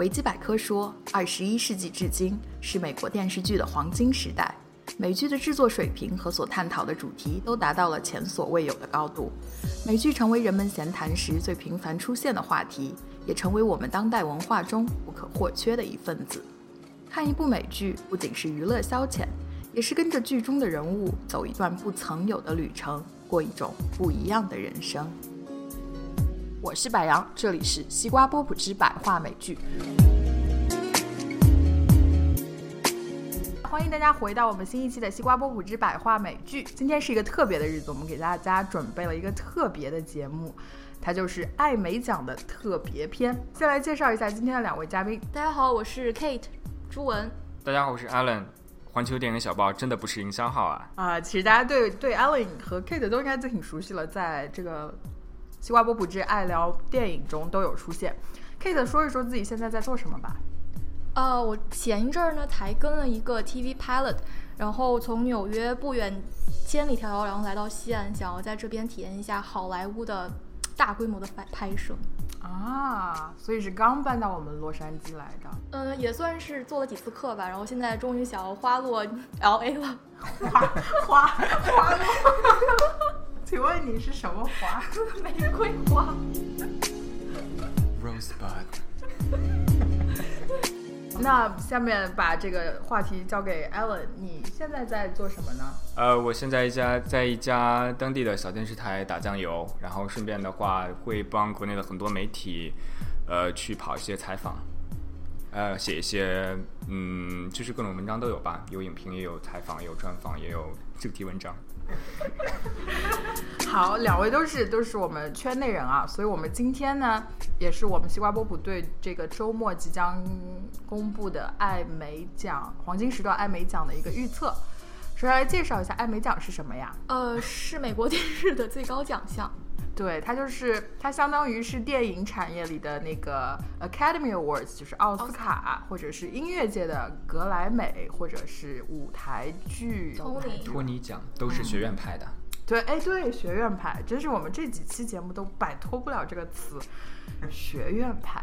维基百科说，二十一世纪至今是美国电视剧的黄金时代，美剧的制作水平和所探讨的主题都达到了前所未有的高度。美剧成为人们闲谈时最频繁出现的话题，也成为我们当代文化中不可或缺的一份子。看一部美剧不仅是娱乐消遣，也是跟着剧中的人物走一段不曾有的旅程，过一种不一样的人生。我是柏杨，这里是西瓜波普之百话美剧。欢迎大家回到我们新一期的西瓜波普之百话美剧。今天是一个特别的日子，我们给大家准备了一个特别的节目，它就是艾美奖的特别篇。先来介绍一下今天的两位嘉宾。大家好，我是 Kate 朱文。大家好，我是 Alan。环球电影小报真的不是营销号啊！啊，其实大家对对 Alan 和 Kate 都应该挺熟悉了，在这个。西瓜波普之爱聊电影中都有出现，Kate 说一说自己现在在做什么吧。呃，我前一阵儿呢才跟了一个 TV pilot，然后从纽约不远千里迢迢，然后来到西安，想要在这边体验一下好莱坞的大规模的拍拍摄。啊，所以是刚搬到我们洛杉矶来的。嗯，也算是做了几次课吧，然后现在终于想要花落 LA 了。花花花落。请问你是什么花？玫瑰花。Rosebud。那下面把这个话题交给 Alan，你现在在做什么呢？呃，我现在一家在一家当地的小电视台打酱油，然后顺便的话会帮国内的很多媒体，呃，去跑一些采访，呃，写一些，嗯，就是各种文章都有吧，有影评，也有采访，有专访，也有主题文章。好，两位都是都是我们圈内人啊，所以我们今天呢，也是我们西瓜波普对这个周末即将公布的艾美奖黄金时段艾美奖的一个预测。首先来介绍一下艾美奖是什么呀？呃，是美国电视的最高奖项。对，它就是它相当于是电影产业里的那个 Academy Awards，就是奥斯卡，或者是音乐界的格莱美，或者是舞台剧托尼托尼奖，都是学院派的。对，哎，对，学院派，真是我们这几期节目都摆脱不了这个词，学院派。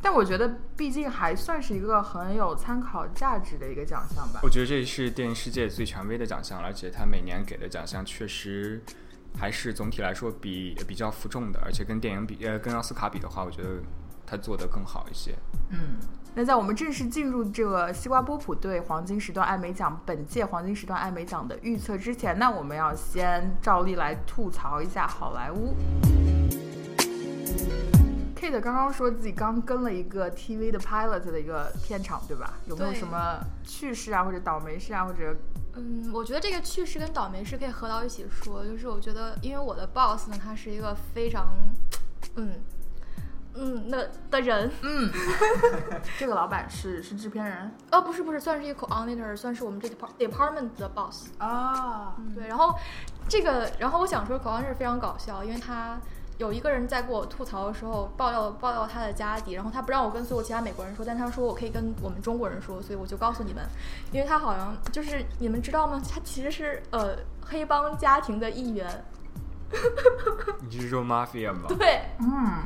但我觉得，毕竟还算是一个很有参考价值的一个奖项吧。我觉得这是电影世界最权威的奖项，而且它每年给的奖项确实。还是总体来说比比较服众的，而且跟电影比，呃，跟奥斯卡比的话，我觉得他做的更好一些。嗯，那在我们正式进入这个西瓜波普对黄金时段艾美奖本届黄金时段艾美奖的预测之前，那我们要先照例来吐槽一下好莱坞。Kate 刚刚说自己刚跟了一个 TV 的 pilot 的一个片场，对吧？有没有什么趣事啊，或者倒霉事啊，或者？嗯，我觉得这个趣事跟倒霉事可以合到一起说。就是我觉得，因为我的 boss 呢，他是一个非常，嗯，嗯，那的人。嗯，这个老板是是制片人？哦，不是不是，算是一个 coordinator，算是我们这 department 的 boss。啊，对。然后这个，然后我想说 coordinator 非常搞笑，因为他。有一个人在给我吐槽的时候爆料爆料他的家底，然后他不让我跟所有其他美国人说，但他说我可以跟我们中国人说，所以我就告诉你们，因为他好像就是你们知道吗？他其实是呃黑帮家庭的一员。你是说 mafia 吗？对，嗯，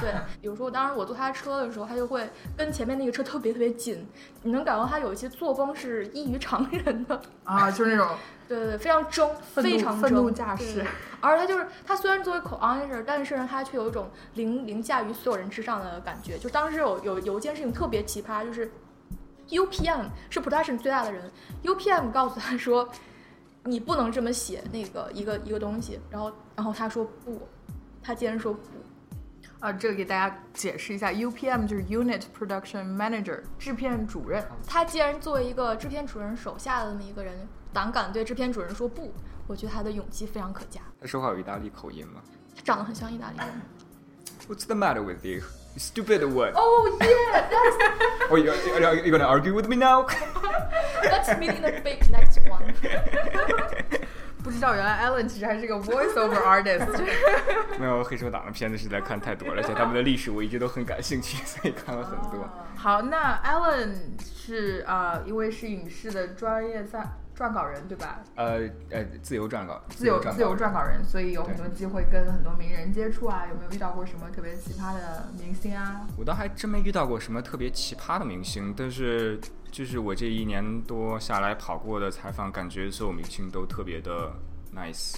对。比如说我，当时我坐他车的时候，他就会跟前面那个车特别特别紧，你能感到他有一些作风是异于常人的啊，就是那种。对对对，非常争，非常愤怒驾驶。而他就是他虽然作为 co-owner，但是呢，他却有一种凌凌驾于所有人之上的感觉。就当时有有有一件事情特别奇葩，就是 UPM 是 production 最大的人，UPM 告诉他说，你不能这么写那个一个一个东西。然后然后他说不，他竟然说不。啊，这个给大家解释一下，UPM 就是 Unit Production Manager，制片主任。他既然作为一个制片主任手下的那么一个人。胆敢对制片主任说不，我觉得他的勇气非常可嘉。他说话有意大利口音吗？他长得很像意大利人。What's the matter with you? Stupid what? Oh yeah, that's. Oh, you are you gonna argue with me now? Let's meet in the big next one. 不知道原来 Alan 其实还是个 voiceover artist。没有黑手党的片子实在看太多了，而且他们的历史我一直都很感兴趣，所以看了很多。好，那 Alan 是啊，因为是影视的专业，在撰稿人，对吧？呃呃，自由撰稿，自由自由撰稿人，所以有很多机会跟很多名人接触啊。有没有遇到过什么特别奇葩的明星啊？我倒还真没遇到过什么特别奇葩的明星，但是就是我这一年多下来跑过的采访，感觉所有明星都特别的 nice，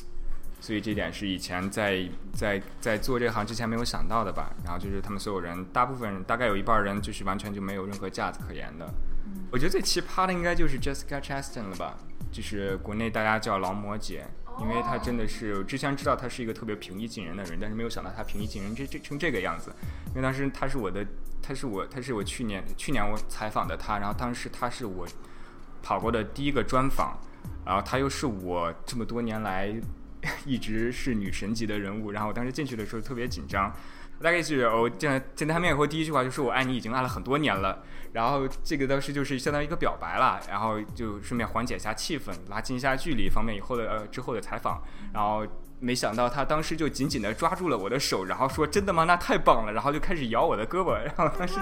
所以这点是以前在在在做这行之前没有想到的吧。然后就是他们所有人，大部分人大概有一半人就是完全就没有任何架子可言的。我觉得最奇葩的应该就是 Jessica Chastain 了吧，就是国内大家叫劳模姐，因为她真的是我之前知道她是一个特别平易近人的人，但是没有想到她平易近人这这成这个样子。因为当时她是我的，她是我，她是我去年去年我采访的她，然后当时她是我跑过的第一个专访，然后她又是我这么多年来 一直是女神级的人物，然后我当时进去的时候特别紧张。大概是我见见他面以后，第一句话就是“我爱你”，已经爱了很多年了。然后这个当时就是相当于一个表白了，然后就顺便缓解一下气氛，拉近一下距离，方便以后的呃之后的采访。然后没想到他当时就紧紧的抓住了我的手，然后说：“真的吗？那太棒了！”然后就开始咬我的胳膊，然后当时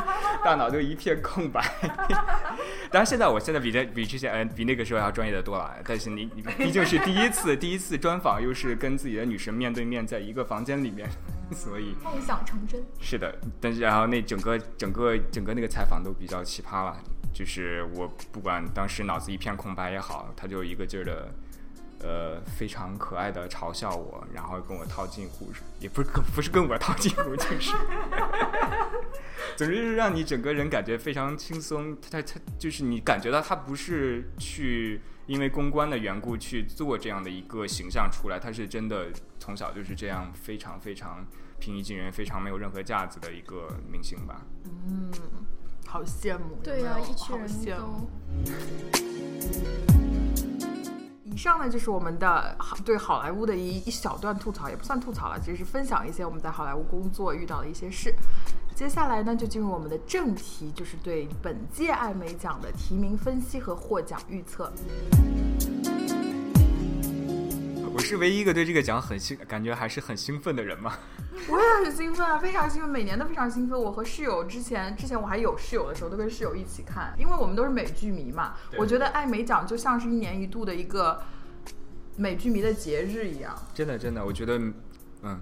大脑就一片空白。当然现在我现在比这比之前呃比那个时候要专业的多了，但是你你毕竟是第一次第一次专访，又是跟自己的女神面对面在一个房间里面。所以梦想成真是的，但是然后那整个整个整个那个采访都比较奇葩了，就是我不管当时脑子一片空白也好，他就一个劲儿的，呃，非常可爱的嘲笑我，然后跟我套近乎，也不是跟不是跟我套近乎，就是，总之是让你整个人感觉非常轻松，他他就是你感觉到他不是去。因为公关的缘故去做这样的一个形象出来，他是真的从小就是这样非常非常平易近人、非常没有任何架子的一个明星吧。嗯，好羡慕。对呀，一群人都。以上呢就是我们的对好莱坞的一一小段吐槽，也不算吐槽了，只是分享一些我们在好莱坞工作遇到的一些事。接下来呢，就进入我们的正题，就是对本届艾美奖的提名分析和获奖预测。我是唯一一个对这个奖很兴，感觉还是很兴奋的人嘛？我也很兴奋啊，非常兴奋，每年都非常兴奋。我和室友之前，之前我还有室友的时候，都跟室友一起看，因为我们都是美剧迷嘛。我觉得艾美奖就像是一年一度的一个美剧迷的节日一样。真的，真的，我觉得，嗯。嗯，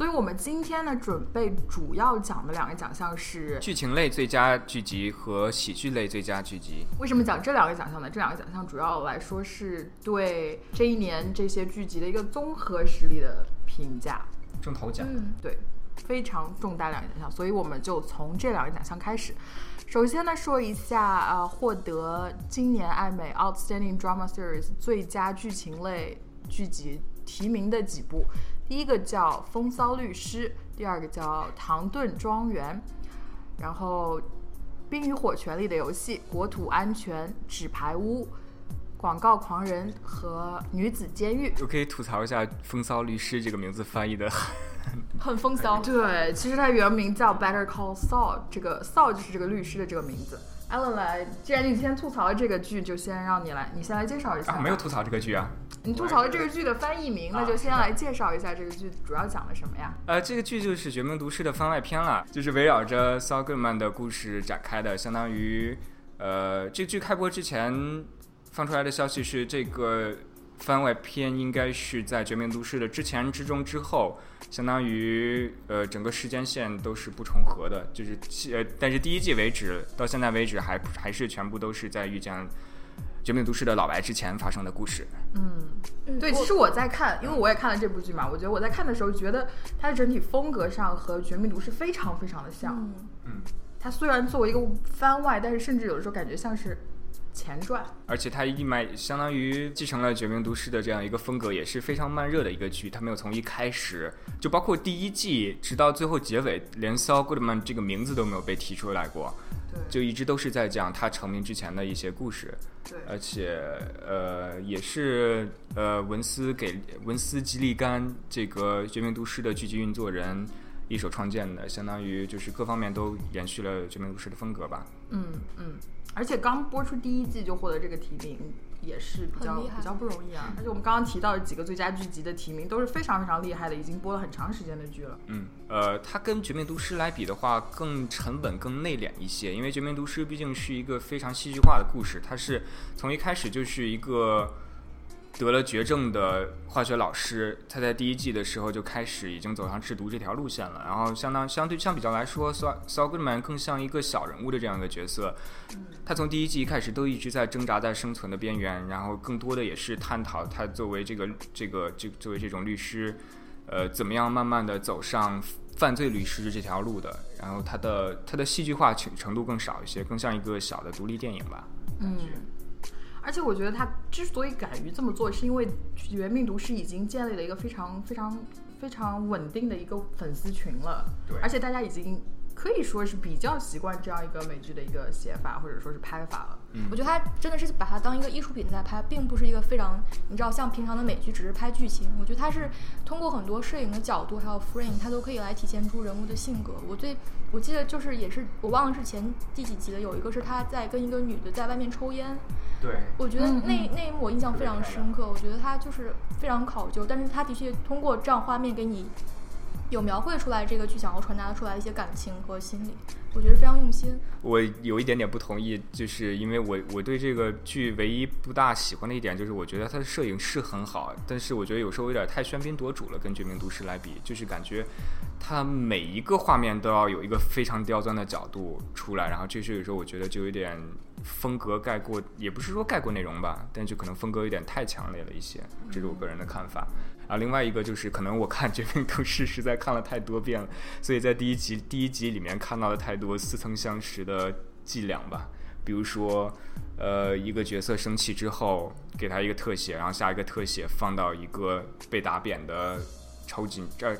所以，我们今天呢，准备主要讲的两个奖项是剧情类最佳剧集和喜剧类最佳剧集。为什么讲这两个奖项呢？这两个奖项主要来说是对这一年这些剧集的一个综合实力的评价。中头奖，嗯，对，非常重大两个奖项，所以我们就从这两个奖项开始。首先呢，说一下啊，获得今年艾美 Outstanding Drama Series 最佳剧情类剧集。提名的几部，第一个叫《风骚律师》，第二个叫《唐顿庄园》，然后《冰与火：权力的游戏》、《国土安全》、《纸牌屋》、《广告狂人》和《女子监狱》。我可以吐槽一下，《风骚律师》这个名字翻译的很风骚。对，其实它原名叫 Better Call Saul，这个 Saul 就是这个律师的这个名字。Allen 来，既然你先吐槽了这个剧，就先让你来，你先来介绍一下。没有吐槽这个剧啊。你吐槽了这个剧的翻译名，那就先来介绍一下这个剧主要讲的什么呀？呃，这个剧就是《绝命毒师》的番外篇了，就是围绕着 Saul Goodman 的故事展开的，相当于，呃，这剧开播之前放出来的消息是，这个番外篇应该是在《绝命毒师》的之前、之中、之后，相当于呃整个时间线都是不重合的，就是呃，但是第一季为止到现在为止还还是全部都是在遇见。《绝命毒师》的老白之前发生的故事。嗯，对，其实我在看，因为我也看了这部剧嘛，我觉得我在看的时候，觉得它的整体风格上和《绝命毒师》非常非常的像。嗯，它虽然作为一个番外，但是甚至有的时候感觉像是前传。而且它一脉相当于继承了《绝命毒师》的这样一个风格，也是非常慢热的一个剧。它没有从一开始就包括第一季，直到最后结尾，连 Saul Goodman 这个名字都没有被提出来过。就一直都是在讲他成名之前的一些故事，对，而且呃也是呃文斯给文斯吉利甘这个《绝命毒师》的剧集运作人一手创建的，相当于就是各方面都延续了《绝命毒师》的风格吧。嗯嗯，而且刚播出第一季就获得这个提名，也是比较比较不容易啊。而且我们刚刚提到的几个最佳剧集的提名都是非常非常厉害的，已经播了很长时间的剧了。嗯，呃，它跟《绝命毒师》来比的话，更沉稳、更内敛一些。因为《绝命毒师》毕竟是一个非常戏剧化的故事，它是从一开始就是一个得了绝症的化学老师，他在第一季的时候就开始已经走上制毒这条路线了。然后相当相对相比较来说，Saul Saul Goodman 更像一个小人物的这样一个角色。他从第一季一开始都一直在挣扎在生存的边缘，然后更多的也是探讨他作为这个这个这作为这种律师。呃，怎么样慢慢的走上犯罪律师这条路的？然后他的他的戏剧化程程度更少一些，更像一个小的独立电影吧。嗯，而且我觉得他之所以敢于这么做，是因为《绝命毒师》已经建立了一个非常非常非常稳定的一个粉丝群了。对而且大家已经可以说是比较习惯这样一个美剧的一个写法或者说是拍法了。我觉得他真的是把它当一个艺术品在拍，并不是一个非常你知道像平常的美剧只是拍剧情。我觉得他是通过很多摄影的角度还有 frame，它都可以来体现出人物的性格。我最我记得就是也是我忘了是前第几集的，有一个是他在跟一个女的在外面抽烟，对，我觉得嗯那那一幕我印象非常深刻。我觉得他就是非常考究，但是他的确通过这样画面给你有描绘出来这个剧想要传达出来的一些感情和心理，我觉得非常用心。我有一点点不同意，就是因为我我对这个剧唯一不大喜欢的一点，就是我觉得它的摄影是很好，但是我觉得有时候有点太喧宾夺主了，跟《绝命毒师》来比，就是感觉它每一个画面都要有一个非常刁钻的角度出来，然后这是有时候我觉得就有点风格概括，也不是说概括内容吧，但就可能风格有点太强烈了一些，这是我个人的看法。啊，另外一个就是可能我看《绝命毒师》实在看了太多遍了，所以在第一集第一集里面看到了太多似曾相识的伎俩吧。比如说，呃，一个角色生气之后，给他一个特写，然后下一个特写放到一个被打扁的抽巾这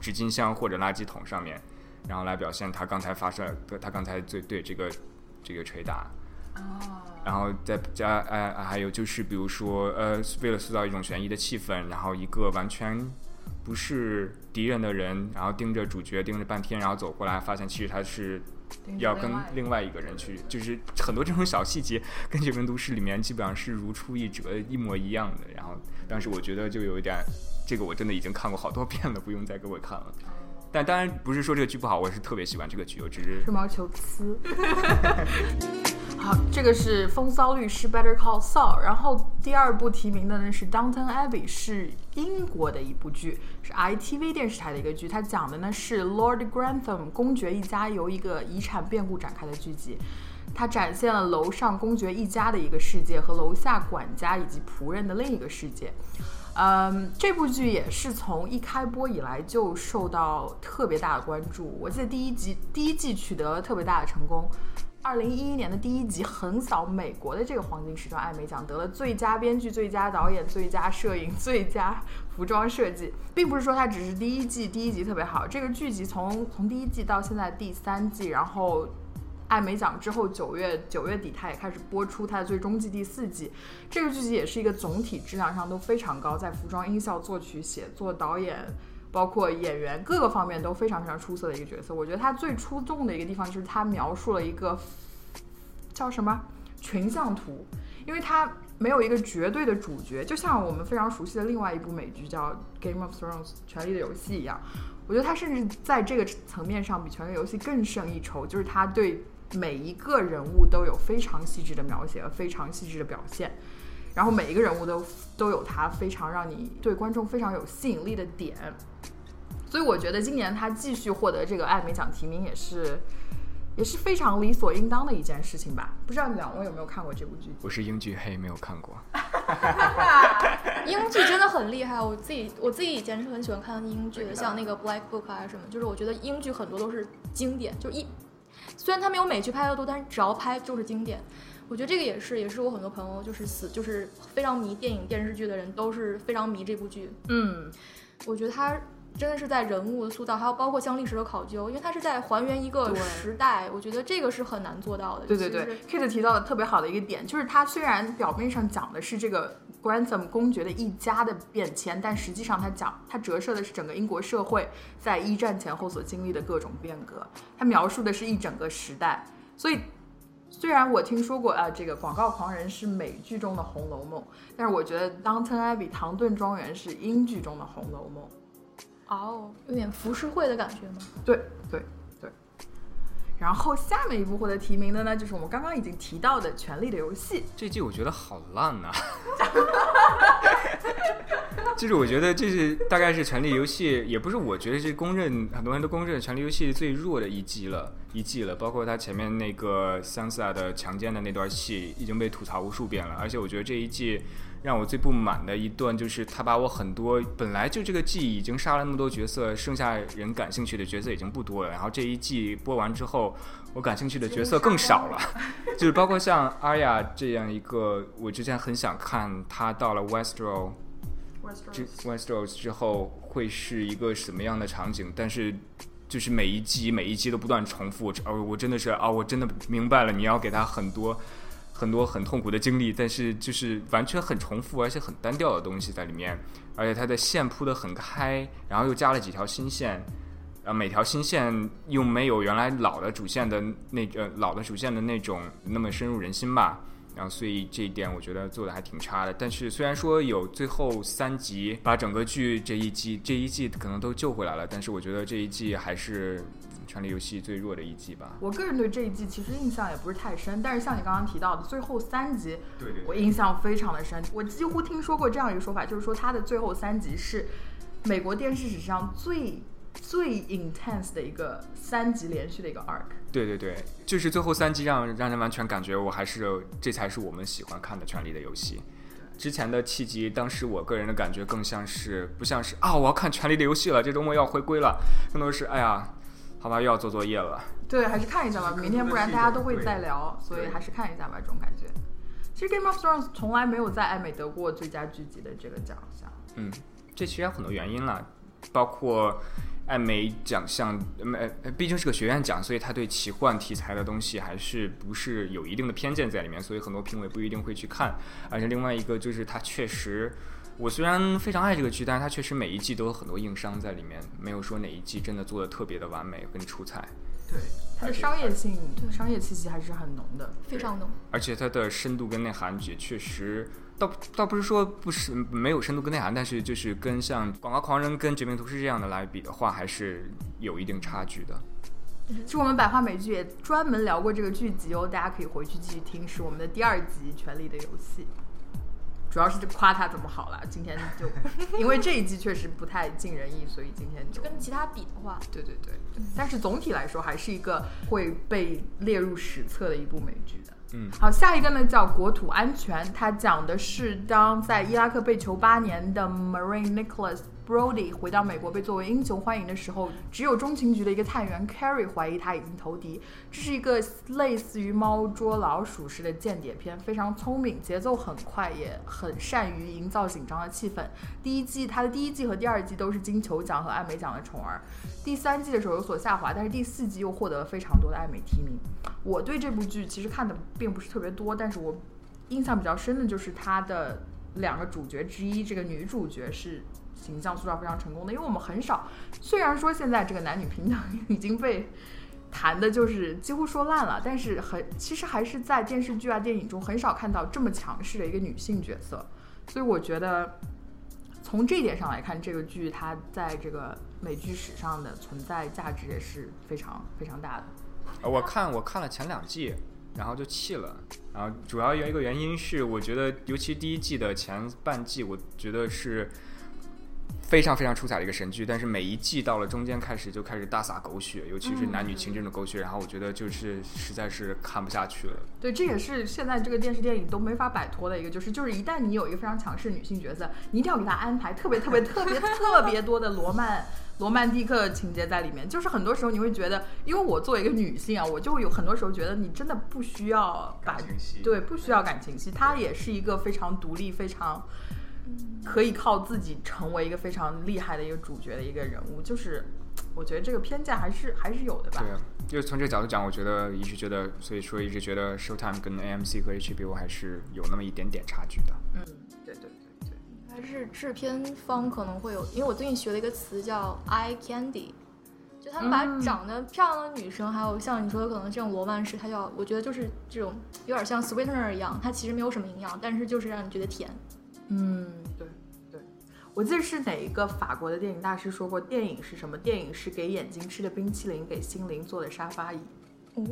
纸巾箱或者垃圾桶上面，然后来表现他刚才发生他刚才对对这个这个捶打。哦，然后再加呃，还有就是比如说呃，为了塑造一种悬疑的气氛，然后一个完全不是敌人的人，然后盯着主角盯着半天，然后走过来，发现其实他是要跟另外一个人去，就是很多这种小细节跟《绝命都市》里面基本上是如出一辙，一模一样的。然后当时我觉得就有一点，这个我真的已经看过好多遍了，不用再给我看了。但当然不是说这个剧不好，我是特别喜欢这个剧，我只是吹毛求疵。好，这个是《风骚律师》（Better Call Saul），然后第二部提名的呢是《Downton Abbey》，是英国的一部剧，是 ITV 电视台的一个剧。它讲的呢是 Lord Grantham 公爵一家由一个遗产变故展开的剧集。它展现了楼上公爵一家的一个世界和楼下管家以及仆人的另一个世界。嗯，这部剧也是从一开播以来就受到特别大的关注。我记得第一集第一季取得了特别大的成功。二零一一年的第一集横扫美国的这个黄金时段艾美奖，得了最佳编剧、最佳导演、最佳摄影、最佳服装设计，并不是说它只是第一季第一集特别好，这个剧集从从第一季到现在第三季，然后艾美奖之后九月九月底它也开始播出它的最终季第四季，这个剧集也是一个总体质量上都非常高，在服装、音效、作曲、写作、导演。包括演员各个方面都非常非常出色的一个角色，我觉得他最出众的一个地方就是他描述了一个叫什么群像图，因为他没有一个绝对的主角，就像我们非常熟悉的另外一部美剧叫《Game of Thrones》权力的游戏一样，我觉得他甚至在这个层面上比权力游戏更胜一筹，就是他对每一个人物都有非常细致的描写和非常细致的表现。然后每一个人物都都有他非常让你对观众非常有吸引力的点，所以我觉得今年他继续获得这个艾美奖提名也是也是非常理所应当的一件事情吧。不知道你两位有没有看过这部剧？我是英剧黑，没有看过。英剧真的很厉害，我自己我自己以前是很喜欢看英剧的，像那个 Black Book 啊什么，就是我觉得英剧很多都是经典，就一虽然它没有美剧拍的多，但是只要拍就是经典。我觉得这个也是，也是我很多朋友就是死就是非常迷电影电视剧的人都是非常迷这部剧。嗯，我觉得它真的是在人物的塑造，还有包括像历史的考究，因为它是在还原一个时代，我觉得这个是很难做到的。对对对，Kate 提到的特别好的一个点，就是它虽然表面上讲的是这个 Grantham 公爵的一家的变迁，但实际上它讲它折射的是整个英国社会在一战前后所经历的各种变革，它描述的是一整个时代，所以虽然我听说过啊，这个《广告狂人》是美剧中的《红楼梦》，但是我觉得《Downton Abbey》唐顿庄园是英剧中的《红楼梦》。哦，有点浮世绘的感觉吗？对对对。然后下面一部获得提名的呢，就是我们刚刚已经提到的《权力的游戏》。这季我觉得好烂呐、就是我觉得这是大概是《权力游戏》，也不是我觉得是公认，很多人都公认《权力游戏》最弱的一季了，一季了。包括他前面那个桑萨的强奸的那段戏已经被吐槽无数遍了，而且我觉得这一季让我最不满的一段就是他把我很多本来就这个季已经杀了那么多角色，剩下人感兴趣的角色已经不多了，然后这一季播完之后，我感兴趣的角色更少了。就是包括像阿雅这样一个，我之前很想看她到了 Westro 之 Westeros 之后会是一个什么样的场景，但是就是每一季每一季都不断重复，而，我真的是啊，我真的明白了，你要给他很多很多很痛苦的经历，但是就是完全很重复而且很单调的东西在里面，而且它的线铺得很开，然后又加了几条新线。啊，每条新线又没有原来老的主线的那呃老的主线的那种那么深入人心吧，然后所以这一点我觉得做的还挺差的。但是虽然说有最后三集把整个剧这一季这一季可能都救回来了，但是我觉得这一季还是《权力游戏》最弱的一季吧。我个人对这一季其实印象也不是太深，但是像你刚刚提到的最后三集，对对我印象非常的深。我几乎听说过这样一个说法，就是说它的最后三集是美国电视史上最最 intense 的一个三集连续的一个 arc。对对对，就是最后三集让让人完全感觉我还是这才是我们喜欢看的《权力的游戏》。之前的七集，当时我个人的感觉更像是不像是啊，我要看《权力的游戏》了，这周末要回归了，更多是哎呀，好吧，又要做作业了。对，还是看一下吧，明天不然大家都会再聊，所以还是看一下吧，这种感觉。其实《Game of Thrones》从来没有在艾美得过最佳剧集的这个奖项。嗯，这其实有很多原因啦，包括艾美奖项，呃，呃毕竟是个学院奖，所以他对奇幻题材的东西还是不是有一定的偏见在里面，所以很多评委不一定会去看。而且另外一个就是它确实，我虽然非常爱这个剧，但是它确实每一季都有很多硬伤在里面，没有说哪一季真的做的特别的完美跟出彩。对，它的商业性、对商业气息还是很浓的。非常浓。而且它的深度跟内涵也确实，倒倒不是说不是没有深度跟内涵，但是就是跟像《广告狂人》跟《绝命毒师》这样的来比的话，还是有一定差距的。其实我们百花美剧也专门聊过这个剧集哦，大家可以回去继续听，是我们的第二集《权力的游戏》，主要是夸他怎么好了。今天就 因为这一季确实不太尽人意，所以今天就跟其他比的话，对对对，但是总体来说还是一个会被列入史册的一部美剧的。嗯，好，下一个呢叫《国土安全》，它讲的是当在伊拉克被囚八年的 Marine Nicholas Brody 回到美国被作为英雄欢迎的时候，只有中情局的一个探员 Carrie 怀疑他已经投敌。这是一个类似于猫捉老鼠式的间谍片，非常聪明，节奏很快，也很善于营造紧张的气氛。第一季它的第一季和第二季都是金球奖和艾美奖的宠儿，第三季的时候有所下滑，但是第四季又获得了非常多的艾美提名。我对这部剧其实看的并不是特别多，但是我印象比较深的就是它的两个主角之一，这个女主角是形象塑造非常成功的，因为我们很少，虽然说现在这个男女平等已经被谈的就是几乎说烂了，但是很其实还是在电视剧啊、电影中很少看到这么强势的一个女性角色，所以我觉得从这一点上来看，这个剧它在这个美剧史上的存在价值也是非常非常大的。呃我看我看了前两季，然后就弃了。然后主要有一个原因是，我觉得尤其第一季的前半季，我觉得是非常非常出彩的一个神剧。但是每一季到了中间开始就开始大撒狗血，尤其是男女情这种狗血，然后我觉得就是实在是看不下去了。对，这也是现在这个电视电影都没法摆脱的一个，就是就是一旦你有一个非常强势女性角色，你一定要给她安排特别特别特别特别多的罗曼 罗曼蒂克情节在里面。就是很多时候你会觉得，因为我作为一个女性啊，我就有很多时候觉得你真的不需要把感情戏对不需要感情戏，她也是一个非常独立、非常可以靠自己成为一个非常厉害的一个主角的一个人物。就是我觉得这个偏见还是还是有的吧。对，啊就是从这个角度讲，我觉得一直觉得，所以说一直觉得 Showtime 跟 AMC 和 HBO 还是有那么一点点差距的。嗯，对对对对。还是制片方可能会有，因为我最近学了一个词叫 eye candy，就他们把长得漂亮的女生，还有像你说的可能这种罗曼式，它叫我觉得就是这种有点像 sweetener 一样，它其实没有什么营养，但是就是让你觉得甜。嗯，对对，我记得是哪一个法国的电影大师说过，电影是什么？电影是给眼睛吃的冰淇淋，给心灵做的沙发椅。哦，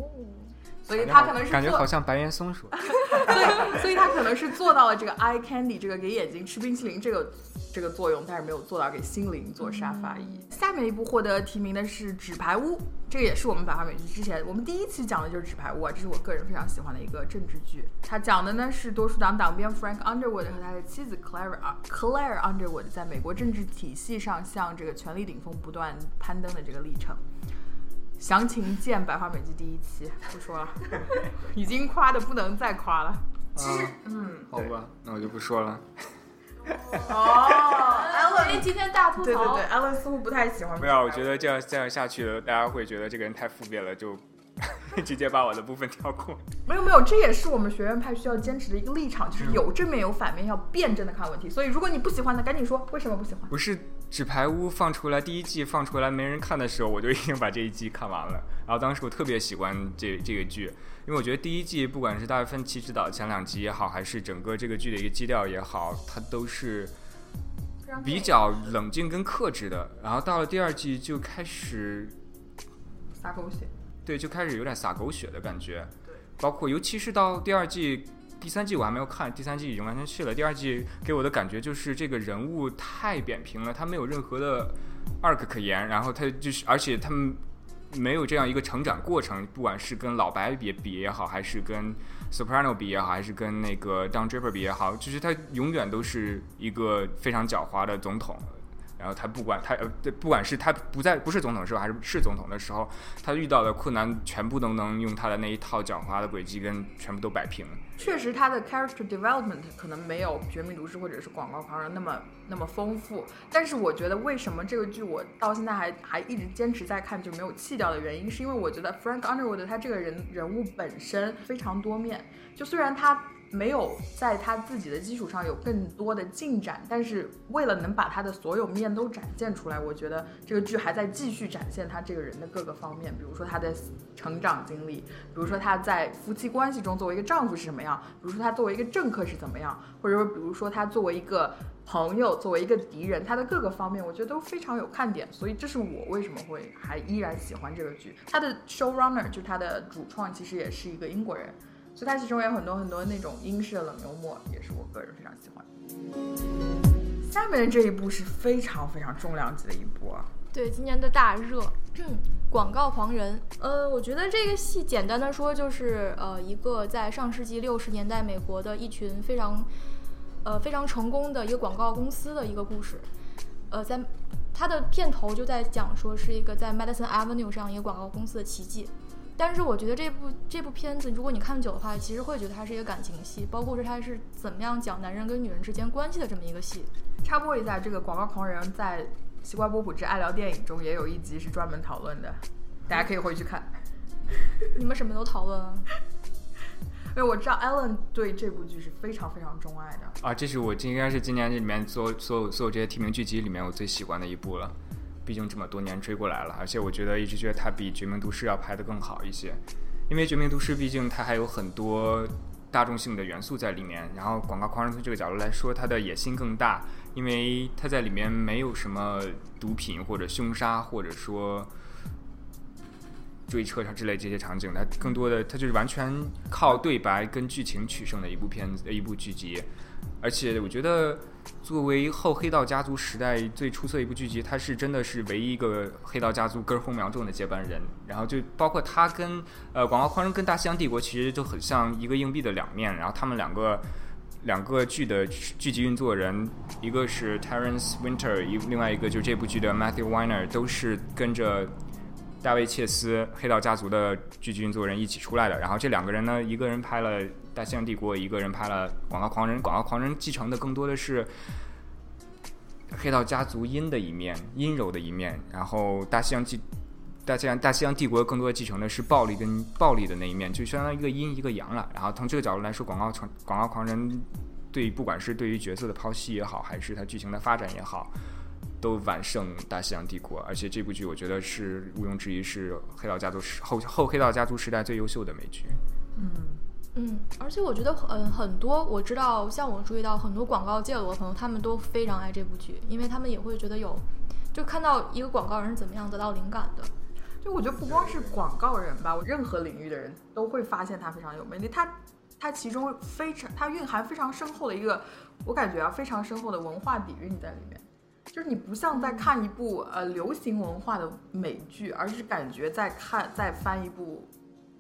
所以他可能是感觉好像白岩松说，所以所以他可能是做到了这个 eye candy 这个给眼睛吃冰淇淋这个这个作用，但是没有做到给心灵做沙发椅。下面一部获得提名的是《纸牌屋》，这个也是我们百花美剧之前我们第一期讲的就是《纸牌屋》啊，这是我个人非常喜欢的一个政治剧。它讲的呢是多数党党鞭 Frank Underwood 和他的妻子 Claire Claire Underwood 在美国政治体系上向这个权力顶峰不断攀登的这个历程。详情见《百花美剧》第一期，不说了，已经夸的不能再夸了。其实，嗯，好吧，那我就不说了。哦因为今天大吐槽，对对对，Alan 似乎不太喜欢。没有，我觉得这样这样下去，大家会觉得这个人太负面了，就 直接把我的部分跳过。没有没有，这也是我们学院派需要坚持的一个立场，就是有正面有反面，要辩证的看问题。所以，如果你不喜欢的，赶紧说为什么不喜欢。不是《纸牌屋》放出来第一季放出来没人看的时候，我就已经把这一季看完了。然后当时我特别喜欢这这个剧，因为我觉得第一季不管是大卫芬奇执导前两集也好，还是整个这个剧的一个基调也好，它都是比较冷静跟克制的。然后到了第二季就开始撒狗血。对，就开始有点撒狗血的感觉。对，包括尤其是到第二季、第三季我还没有看，第三季已经完全去了。第二季给我的感觉就是这个人物太扁平了，他没有任何的 arc 可言，然后他就是，而且他们没有这样一个成长过程，不管是跟老白比比也好，还是跟 Soprano 比也好，还是跟那个 Don Draper 比也好，就是他永远都是一个非常狡猾的总统。然后他不管他呃，对不管是他不在不是总统的时候，还是是总统的时候，他遇到的困难全部都能用他的那一套狡猾的轨迹跟全部都摆平。确实，他的 character development 可能没有《绝命毒师》或者是《广告狂人》那么那么丰富，但是我觉得为什么这个剧我到现在还还一直坚持在看就没有弃掉的原因，是因为我觉得 Frank Underwood 他这个人人物本身非常多面，就虽然他。没有在他自己的基础上有更多的进展，但是为了能把他的所有面都展现出来，我觉得这个剧还在继续展现他这个人的各个方面，比如说他的成长经历，比如说他在夫妻关系中作为一个丈夫是什么样，比如说他作为一个政客是怎么样，或者说比如说他作为一个朋友，作为一个敌人，他的各个方面我觉得都非常有看点，所以这是我为什么会还依然喜欢这个剧。他的 showrunner 就他的主创，其实也是一个英国人。所以它其中有很多很多那种英式的冷幽默，也是我个人非常喜欢。下面的这一部是非常非常重量级的一部啊！对，今年的大热，《广告狂人》。呃，我觉得这个戏简单的说就是呃一个在上世纪六十年代美国的一群非常呃非常成功的一个广告公司的一个故事。呃，在它的片头就在讲说是一个在 Madison Avenue 上一个广告公司的奇迹。但是我觉得这部这部片子，如果你看久的话，其实会觉得它是一个感情戏，包括是它是怎么样讲男人跟女人之间关系的这么一个戏。插播一下，这个《广告狂人》在《西瓜波普之爱聊电影》中也有一集是专门讨论的，大家可以回去看。你们什么都讨论啊？因为我知道 Ellen 对这部剧是非常非常钟爱的啊，这是我这应该是今年这里面所有所有所有这些提名剧集里面我最喜欢的一部了。毕竟这么多年追过来了，而且我觉得一直觉得它比《绝命毒师》要拍得更好一些，因为《绝命毒师》毕竟它还有很多大众性的元素在里面。然后《广告狂人》从这个角度来说，它的野心更大，因为它在里面没有什么毒品或者凶杀，或者说追车之类这些场景，它更多的它就是完全靠对白跟剧情取胜的一部片子、一部剧集。而且我觉得，作为后黑道家族时代最出色一部剧集，他是真的是唯一一个黑道家族根红苗正的接班人。然后就包括他跟呃《广告狂人》跟《大西洋帝国》其实就很像一个硬币的两面。然后他们两个两个剧的剧集运作人，一个是 Terence Winter，一另外一个就是这部剧的 Matthew Weiner，都是跟着大卫切斯黑道家族的剧集运作人一起出来的。然后这两个人呢，一个人拍了。大西洋帝国一个人拍了《广告狂人》，《广告狂人》继承的更多的是黑道家族阴的一面、阴柔的一面，然后大西洋继大西洋大西洋帝国更多的继承的是暴力跟暴力的那一面，就相当于一个阴一个阳了。然后从这个角度来说，《广告狂广告狂人》对不管是对于角色的剖析也好，还是它剧情的发展也好，都完胜《大西洋帝国》，而且这部剧我觉得是毋庸置疑是黑道家族时后后黑道家族时代最优秀的美剧。嗯，嗯，而且我觉得嗯很多，我知道，像我注意到很多广告界的朋友，他们都非常爱这部剧，因为他们也会觉得有，就看到一个广告人是怎么样得到灵感的。就我觉得不光是广告人吧，我任何领域的人都会发现它非常有魅力。它它其中非常它蕴含非常深厚的一个，我感觉啊非常深厚的文化底蕴在里面。就是你不像在看一部呃流行文化的美剧，而是感觉在看在翻一部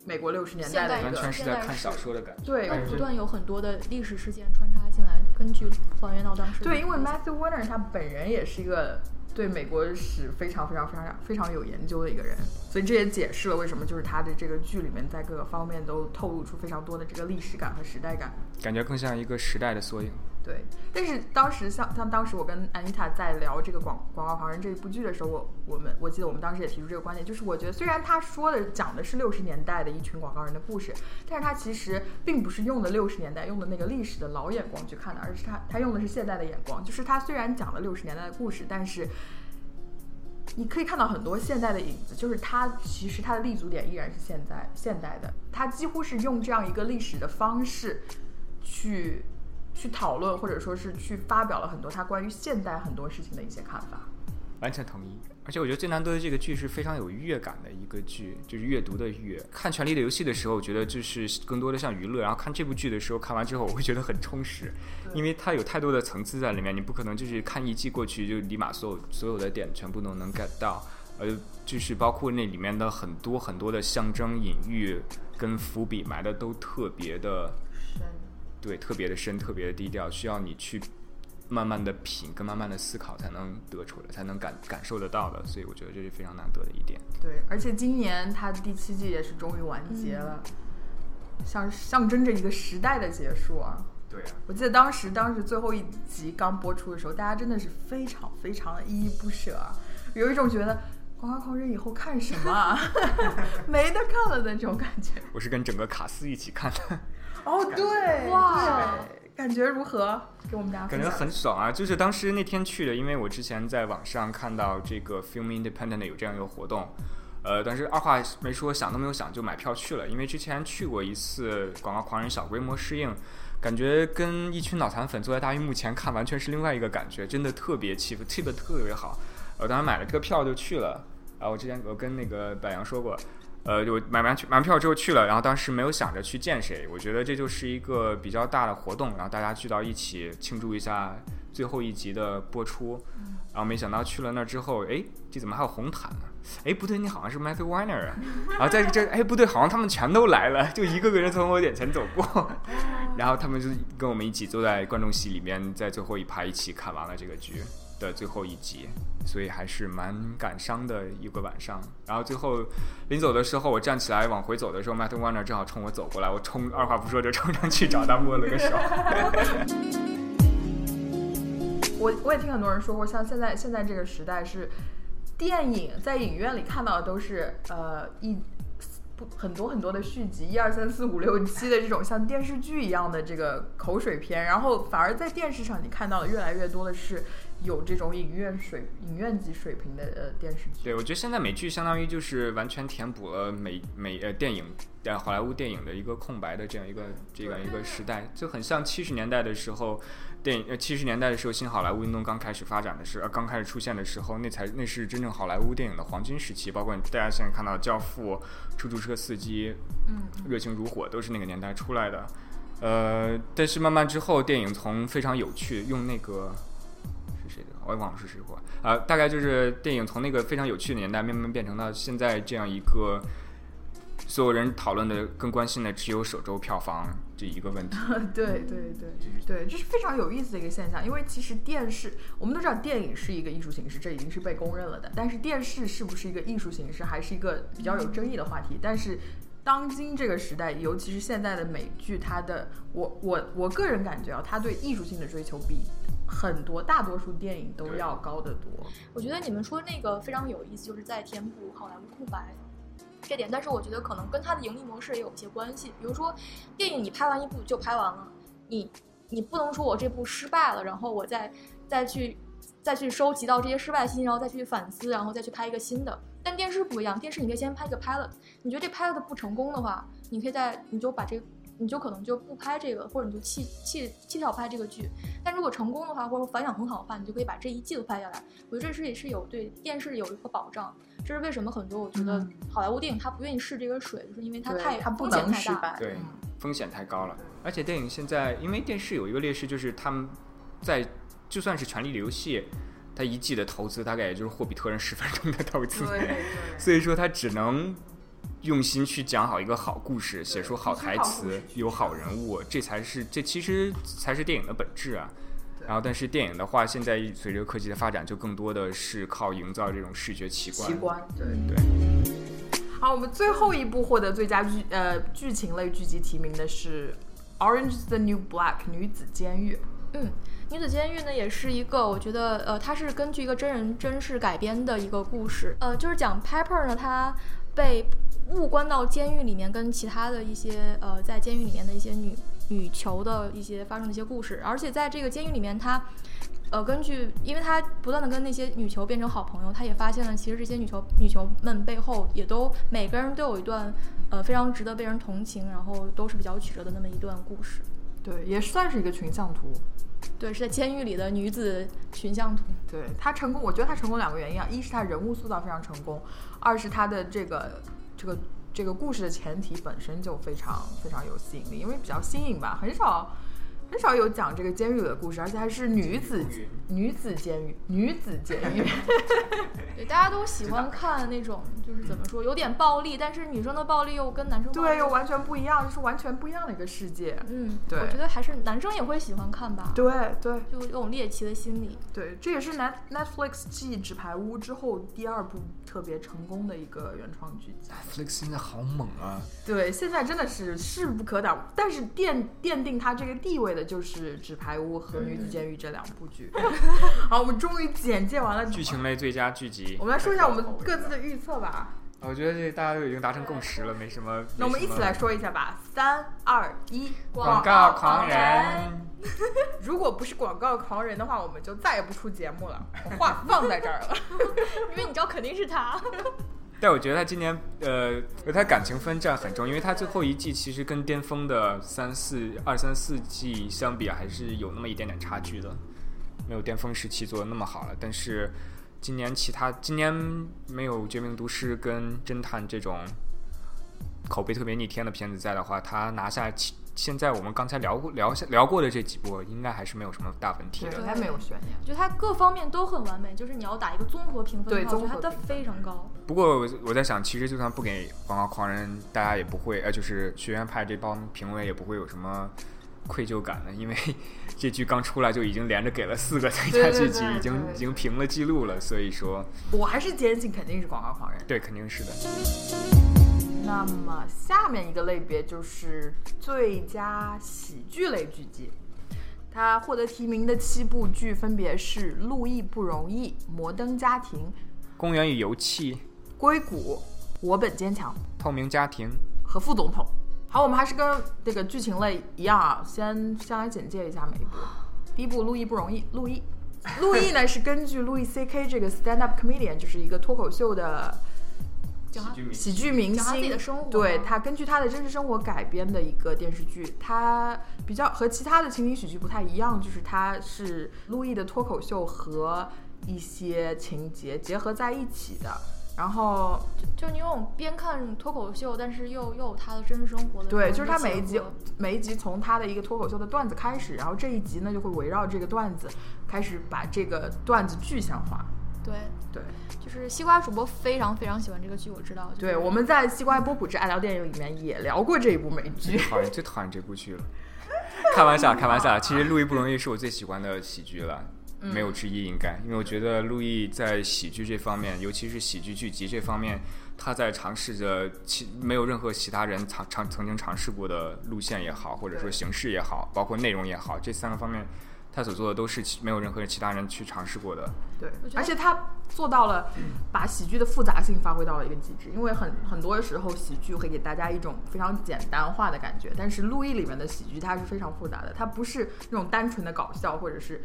美国六十年代的一个完全是在看小说的感觉。对而不断有很多的历史事件穿插进来，根据还原到当时对，因为 Matthew Warner 他本人也是一个对美国史非常非常非常非常有研究的一个人，所以这也解释了为什么就是他的这个剧里面在各个方面都透露出非常多的这个历史感和时代感。感觉更像一个时代的缩影。对，但是当时像像当时我跟安妮塔在聊这个广广告狂人这一部剧的时候，我我们我记得我们当时也提出这个观点，就是我觉得虽然他说的讲的是六十年代的一群广告人的故事，但是他其实并不是用的六十年代用的那个历史的老眼光去看的，而是他他用的是现代的眼光，就是他虽然讲了六十年代的故事，但是。你可以看到很多现代的影子，就是它其实它的立足点依然是现在现代的，它几乎是用这样一个历史的方式去去讨论，或者说是去发表了很多他关于现代很多事情的一些看法。完全同意，而且我觉得最难得的这个剧是非常有阅感的一个剧，就是阅读的阅。看《权力的游戏》的时候，我觉得就是更多的像娱乐；然后看这部剧的时候，看完之后我会觉得很充实，因为它有太多的层次在里面，你不可能就是看一季过去就立马所有所有的点全部都能 get 到，呃，就是包括那里面的很多很多的象征隐喻跟伏笔埋的都特别的对，特别的深，特别的低调，需要你去慢慢的品跟慢慢的思考才能得出来，才能感感受得到的。所以我觉得这是非常难得的一点。对，而且今年它的第七季也是终于完结了，象象征着一个时代的结束啊。对啊，我记得当时，当时最后一集刚播出的时候，大家真的是非常非常的依依不舍啊，有一种觉得《广告狂人》以后看什么啊，没得看了的那种感觉。我是跟整个卡斯一起看的，哦，对，哇对，感觉如何？给我们大家感觉很爽啊！就是当时那天去的，因为我之前在网上看到这个 Film Independent 有这样一个活动。呃，但是二话没说，想都没有想就买票去了，因为之前去过一次《广告狂人》小规模试映，感觉跟一群脑残粉坐在大荧幕前看完全是另外一个感觉，真的特别气氛，气氛特别好。我当时买了这个票就去了，啊，我之前我跟那个柏杨说过，呃，就买完去买完票之后去了，然后当时没有想着去见谁，我觉得这就是一个比较大的活动，然后大家聚到一起庆祝一下最后一集的播出，然后没想到去了那之后，哎，这怎么还有红毯呢？哎，不对，你好像是 Matthew Weiner 啊，然后在这哎不对，好像他们全都来了，就一个个人从我眼前走过，然后他们就跟我们一起坐在观众席里面，在最后一排一起看完了这个剧的最后一集，所以还是蛮感伤的一个晚上。然后最后临走的时候，我站起来往回走的时候，Matthew Weiner 正好冲我走过来，我冲二话不说就冲上去找他握了个手。我我也听很多人说过，像现在现在这个时代是电影在影院里看到的都是呃一不很多很多的续集，一二三四五六七的这种像电视剧一样的这个口水片，然后反而在电视上你看到的越来越多的是有这种影院水影院级水平的呃电视剧。对，我觉得现在美剧相当于就是完全填补了美美呃电影呃好莱坞电影的一个空白的这样一个这样一个时代，就很像七十年代的时候，电影呃七十年代的时候新好莱坞运动刚开始发展的时，呃刚开始出现的时候，那才那是真正好莱坞电影的黄金时期，包括大家现在看到《教父》《出租车司机》嗯，《热情如火》都是那个年代出来的。呃，但是慢慢之后，电影从非常有趣，用那个，我也忘了是谁过啊、大概就是电影从那个非常有趣的年代，慢慢变成了现在这样一个所有人讨论的、更关心的只有首周票房这一个问题。对对对对，这是非常有意思的一个现象，因为其实电视我们都知道电影是一个艺术形式，这已经是被公认了的。但是电视是不是一个艺术形式，还是一个比较有争议的话题。但是当今这个时代，尤其是现在的美剧，它的我我我个人感觉啊，它对艺术性的追求比很多大多数电影都要高得多。我觉得你们说那个非常有意思，就是在填补好莱坞空白这点，但是我觉得可能跟它的盈利模式也有一些关系。比如说，电影你拍完一部就拍完了，你你不能说我这部失败了，然后我再再去再去收集到这些失败的信息，然后再去反思，然后再去拍一个新的。但电视不一样，电视你可以先拍一个 pilot，你觉得这 pilot 不成功的话，你可以在你就把这个。你就可能就不拍这个，或者你就弃弃弃掉拍这个剧。但如果成功的话，或者反响很好的话，你就可以把这一季都拍下来。我觉得这是也是有对电视有一个保障。这是为什么很多我觉得好莱坞电影它不愿意试这个水，就是因为它太它不能失败，对，风险太高了。而且电影现在因为电视有一个劣势，就是他们在就算是《权力的游戏》，它一季的投资大概也就是《霍比特人》十分钟的投资，所以说它只能。用心去讲好一个好故事，写出好台词，有好人物，这才是这其实才是电影的本质啊。然后，但是电影的话，现在随着科技的发展，就更多的是靠营造这种视觉奇观。奇观，对对。好，我们最后一部获得最佳剧呃剧情类剧集提名的是《Orange Is the New Black》女子监狱。嗯，女子监狱呢，也是一个我觉得呃，它是根据一个真人真事改编的一个故事。呃，就是讲 Pepper 呢，她被。误关到监狱里面，跟其他的一些呃，在监狱里面的一些女女囚的一些发生的一些故事，而且在这个监狱里面，他呃，根据因为他不断的跟那些女囚变成好朋友，他也发现了其实这些女囚女囚们背后也都每个人都有一段呃非常值得被人同情，然后都是比较曲折的那么一段故事。对，也算是一个群像图。对，是在监狱里的女子群像图。对他成功，我觉得他成功两个原因啊，一是他人物塑造非常成功，二是他的这个。这个这个故事的前提本身就非常非常有吸引力，因为比较新颖吧，很少。很少有讲这个监狱的故事，而且还是女子女子监狱，女子监狱。对，大家都喜欢看那种，就是怎么说，有点暴力，但是女生的暴力又跟男生对又完全不一样，就是完全不一样的一个世界。嗯，对，我觉得还是男生也会喜欢看吧。对对，就有种猎奇的心理。对，这也是 Net Netflix 继《纸牌屋》之后第二部特别成功的一个原创剧集。Netflix 现在好猛啊！对，现在真的是势不可挡，但是奠奠定它这个地位。的就是《纸牌屋》和《女子监狱》这两部剧。好，我们终于简介完了剧情类最佳剧集。我们来说一下我们各自的预测吧。我觉得这大家都已经达成共识了，没什么。那我们一起来说一下吧。三二一，广告狂人。如果不是广告狂人的话，我们就再也不出节目了。话放在这儿了，因为你知道肯定是他。但我觉得他今年，呃，他感情分占很重，因为他最后一季其实跟巅峰的三四二三四季相比，还是有那么一点点差距的，没有巅峰时期做的那么好了。但是今年其他今年没有《绝命毒师》跟侦探这种口碑特别逆天的片子在的话，他拿下。现在我们刚才聊过聊聊过的这几部，应该还是没有什么大问题的，应该没有悬念。我觉得它各方面都很完美，就是你要打一个综合评分，对，综合它非常高。不过我在想，其实就算不给《广告狂人》，大家也不会，呃，就是学院派这帮评委也不会有什么愧疚感的，因为这剧刚出来就已经连着给了四个最佳剧集，已经已经平了记录了，所以说，我还是坚信肯定是《广告狂人》，对，肯定是的。那么下面一个类别就是最佳喜剧类剧集，它获得提名的七部剧分别是《路易不容易》《摩登家庭》《公园与游戏》《硅谷》《我本坚强》《透明家庭》和《副总统》。好，我们还是跟这个剧情类一样啊，先先来简介一下每一部。第一部《路易不容易》，路易，路易呢是根据路易 C K 这个 stand up comedian，就是一个脱口秀的。喜剧明星，对他根据他的真实生活改编的一个电视剧，他比较和其他的情景喜剧不太一样，就是它是路易的脱口秀和一些情节结合在一起的。然后就就你用边看脱口秀，但是又又有他的真实生活的。对，就是他每一集每一集从他的一个脱口秀的段子开始，然后这一集呢就会围绕这个段子开始把这个段子具象化。对对。就是西瓜主播非常非常喜欢这个剧，我知道。对，我们在《西瓜波普之爱聊电影》里面也聊过这一部美剧。讨厌，最讨厌这部剧了。开玩笑，开玩笑。其实《路易不容易》是我最喜欢的喜剧了，没有之一，应该。因为我觉得路易在喜剧这方面，尤其是喜剧剧集这方面，他在尝试着其没有任何其他人尝尝曾经尝试过的路线也好，或者说形式也好，包括内容也好，这三个方面。他所做的都是没有任何其他人去尝试过的。对，而且他做到了把喜剧的复杂性发挥到了一个极致。因为很很多时候喜剧会给大家一种非常简单化的感觉，但是《路易》里面的喜剧它是非常复杂的，它不是那种单纯的搞笑或者是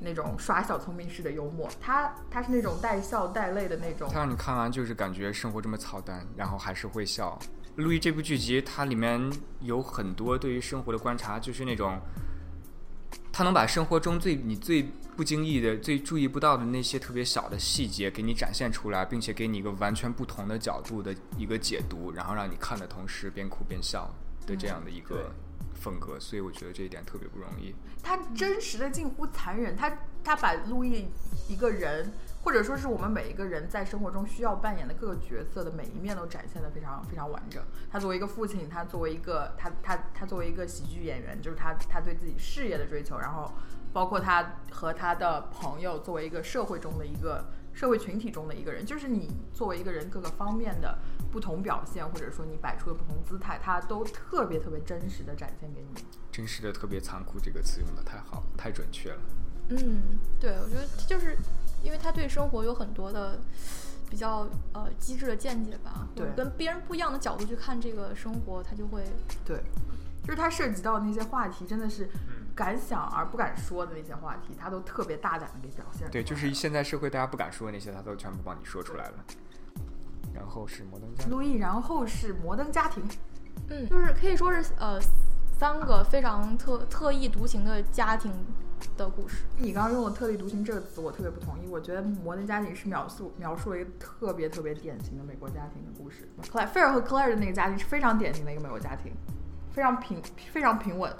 那种耍小聪明式的幽默，他他是那种带笑带泪的那种他。让你看完就是感觉生活这么操蛋，然后还是会笑。路易这部剧集，它里面有很多对于生活的观察，就是那种，他能把生活中最你最不经意的、最注意不到的那些特别小的细节给你展现出来，并且给你一个完全不同的角度的一个解读，然后让你看的同时边哭边笑的这样的一个风格。所以我觉得这一点特别不容易。他真实的近乎残忍，他他把路易一个人，或者说是我们每一个人在生活中需要扮演的各个角色的每一面都展现的非常非常完整。他作为一个父亲，他作为一个他他他作为一个喜剧演员，就是他他对自己事业的追求，然后包括他和他的朋友作为一个社会中的一个社会群体中的一个人，就是你作为一个人各个方面的不同表现，或者说你摆出的不同姿态，他都特别特别真实的展现给你。真实的特别残酷这个词用的太好，太准确了。嗯，对，我觉得就是因为他对生活有很多的比较呃机智的见解吧，对跟别人不一样的角度去看这个生活，他就会对，就是他涉及到那些话题，真的是敢想而不敢说的那些话题，他都特别大胆的给表现出来。对，就是现在社会大家不敢说的那些，他都全部帮你说出来了。然后是摩登家庭，路易，然后是摩登家庭，嗯，就是可以说是呃三个非常特特异独行的家庭的故事。你刚刚用了“特立独行”这个词，我特别不同意。我觉得《摩登家庭》是描述描述了一个特别特别典型的美国家庭的故事。克莱菲尔和 Claire 的那个家庭是非常典型的一个美国家庭，非常平非常平稳。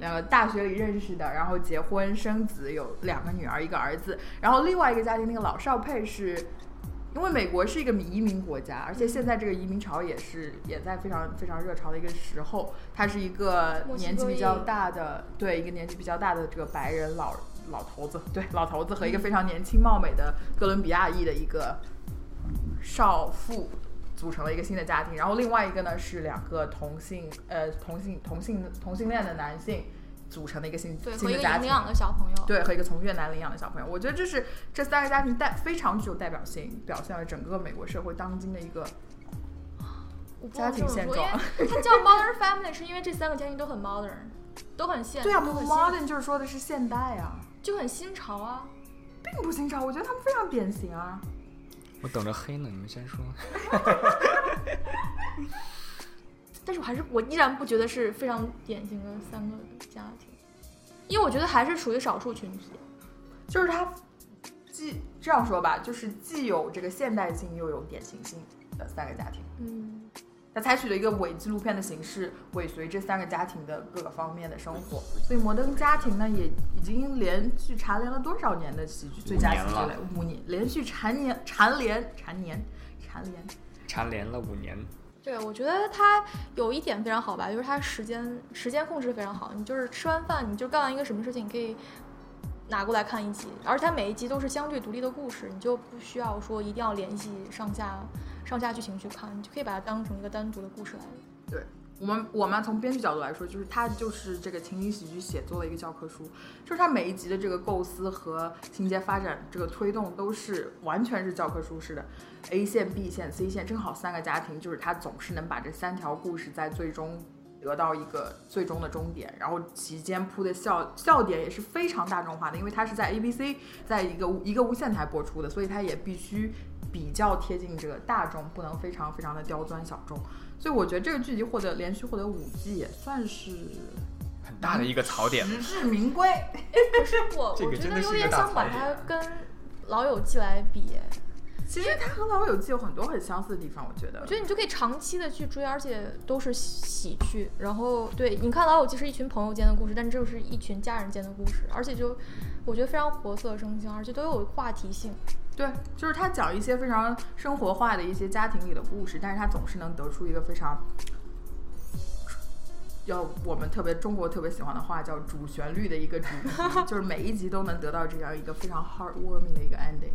两个大学里认识的，然后结婚生子，有两个女儿一个儿子。然后另外一个家庭，那个老少配是，因为美国是一个移民国家，而且现在这个移民潮也是也在非常非常热潮的一个时候。他是一个年纪比较大的，对一个年纪比较大的这个白人老老头子，对老头子和一个非常年轻貌美的哥伦比亚裔的一个少妇。组成了一个新的家庭，然后另外一个呢是两个同性呃同性同性同性恋的男性组成的一个新对，和一新的家庭，个领养的小朋友。对，和一个从越南领养的小朋友，我觉得这是这三个家庭代非常具有代表性，表现了整个美国社会当今的一个家庭现状。它叫 Modern Family 是因为这三个家庭都很 modern，都很现，对啊很，modern 就是说的是现代啊，就很新潮啊。并不新潮，我觉得他们非常典型啊。我等着黑呢，你们先说。但是我还是我依然不觉得是非常典型的三个家庭，因为我觉得还是属于少数群体。就是它既这样说吧，就是既有这个现代性，又有典型性的三个家庭。嗯，它采取了一个伪纪录片的形式，尾随这三个家庭的各个方面的生活。所以《摩登家庭》呢，也已经连续蝉联了多少年的喜剧最佳喜剧类？五年，连续蝉联蝉联蝉联蝉联。蝉联了五年，对，我觉得它有一点非常好吧，就是它时间时间控制非常好。你就是吃完饭，你就干完一个什么事情，你可以拿过来看一集，而且它每一集都是相对独立的故事，你就不需要说一定要联系上下上下剧情去看，你就可以把它当成一个单独的故事来。对我们，我们从编剧角度来说，就是它就是这个情景喜剧写作的一个教科书，就是它每一集的这个构思和情节发展这个推动都是完全是教科书式的，A 线、B 线、C 线正好三个家庭，就是它总是能把这三条故事在最终得到一个最终的终点，然后其间铺的笑笑点也是非常大众化的，因为它是在 ABC 在一个一个无线台播出的，所以它也必须比较贴近这个大众，不能非常非常的刁钻小众。所以我觉得这个剧集获得连续获得五季也算是很大的一个槽点。实至名归。不是我我觉得有点想把它跟《老友记》来比，其实它和《老友记》有很多很相似的地方，我觉得。我觉得你就可以长期的去追，而且都是喜剧。然后对，你看《老友记》是一群朋友间的故事，但这又是一群家人间的故事，而且就我觉得非常活色生香，而且都有话题性。对，就是他讲一些非常生活化的一些家庭里的故事，但是他总是能得出一个非常，要我们特别中国特别喜欢的话叫主旋律的一个主题，就是每一集都能得到这样一个非常 heartwarming 的一个 ending。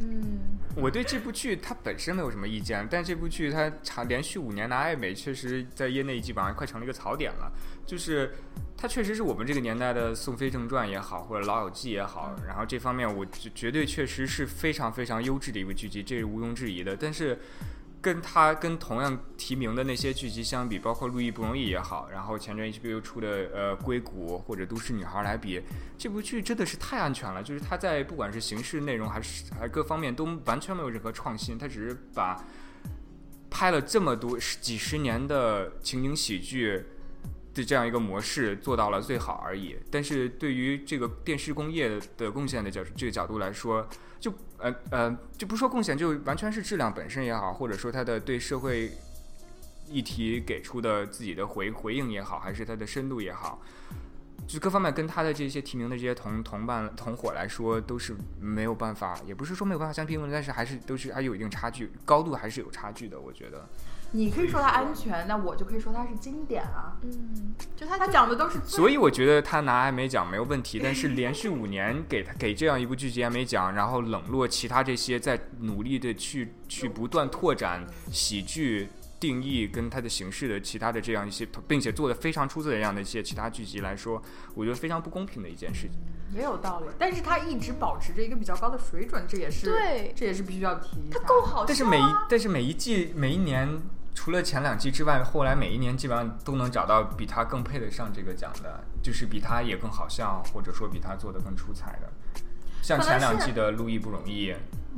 嗯，我对这部剧它本身没有什么意见，但这部剧它长连续五年拿艾美，确实在业内基本上快成了一个槽点了。就是它确实是我们这个年代的《宋飞正传》也好，或者《老友记》也好，然后这方面我绝绝对确实是非常非常优质的一部剧集，这是毋庸置疑的。但是跟他跟同样提名的那些剧集相比，包括《路易不容易》也好，然后前阵 HBO 出的呃《硅谷》或者《都市女孩》来比，这部剧真的是太安全了。就是它在不管是形式、内容还是还各方面都完全没有任何创新，它只是把拍了这么多几十年的情景喜剧的这样一个模式做到了最好而已。但是对于这个电视工业的贡献的角这个角度来说，就呃呃，就不说贡献，就完全是质量本身也好，或者说他的对社会议题给出的自己的回回应也好，还是他的深度也好，就各方面跟他的这些提名的这些同同伴同伙来说，都是没有办法，也不是说没有办法相提并论，但是还是都是还有一定差距，高度还是有差距的，我觉得。你可以说它安全，那我就可以说它是经典啊。嗯，就他它讲的都是所以我觉得他拿艾美奖没有问题，但是连续五年给他给这样一部剧集艾美奖，然后冷落其他这些在努力的去去不断拓展喜剧定义跟它的形式的其他的这样一些，并且做的非常出色的这样的一些其他剧集来说，我觉得非常不公平的一件事情。也有道理，但是它一直保持着一个比较高的水准，这也是对这也是必须要提一下。他够好啊。但是每一但是每一季每一年，除了前两季之外，后来每一年基本上都能找到比他更配得上这个奖的，就是比他也更好笑，或者说比他做的更出彩的。像前两季的《路易不容易》，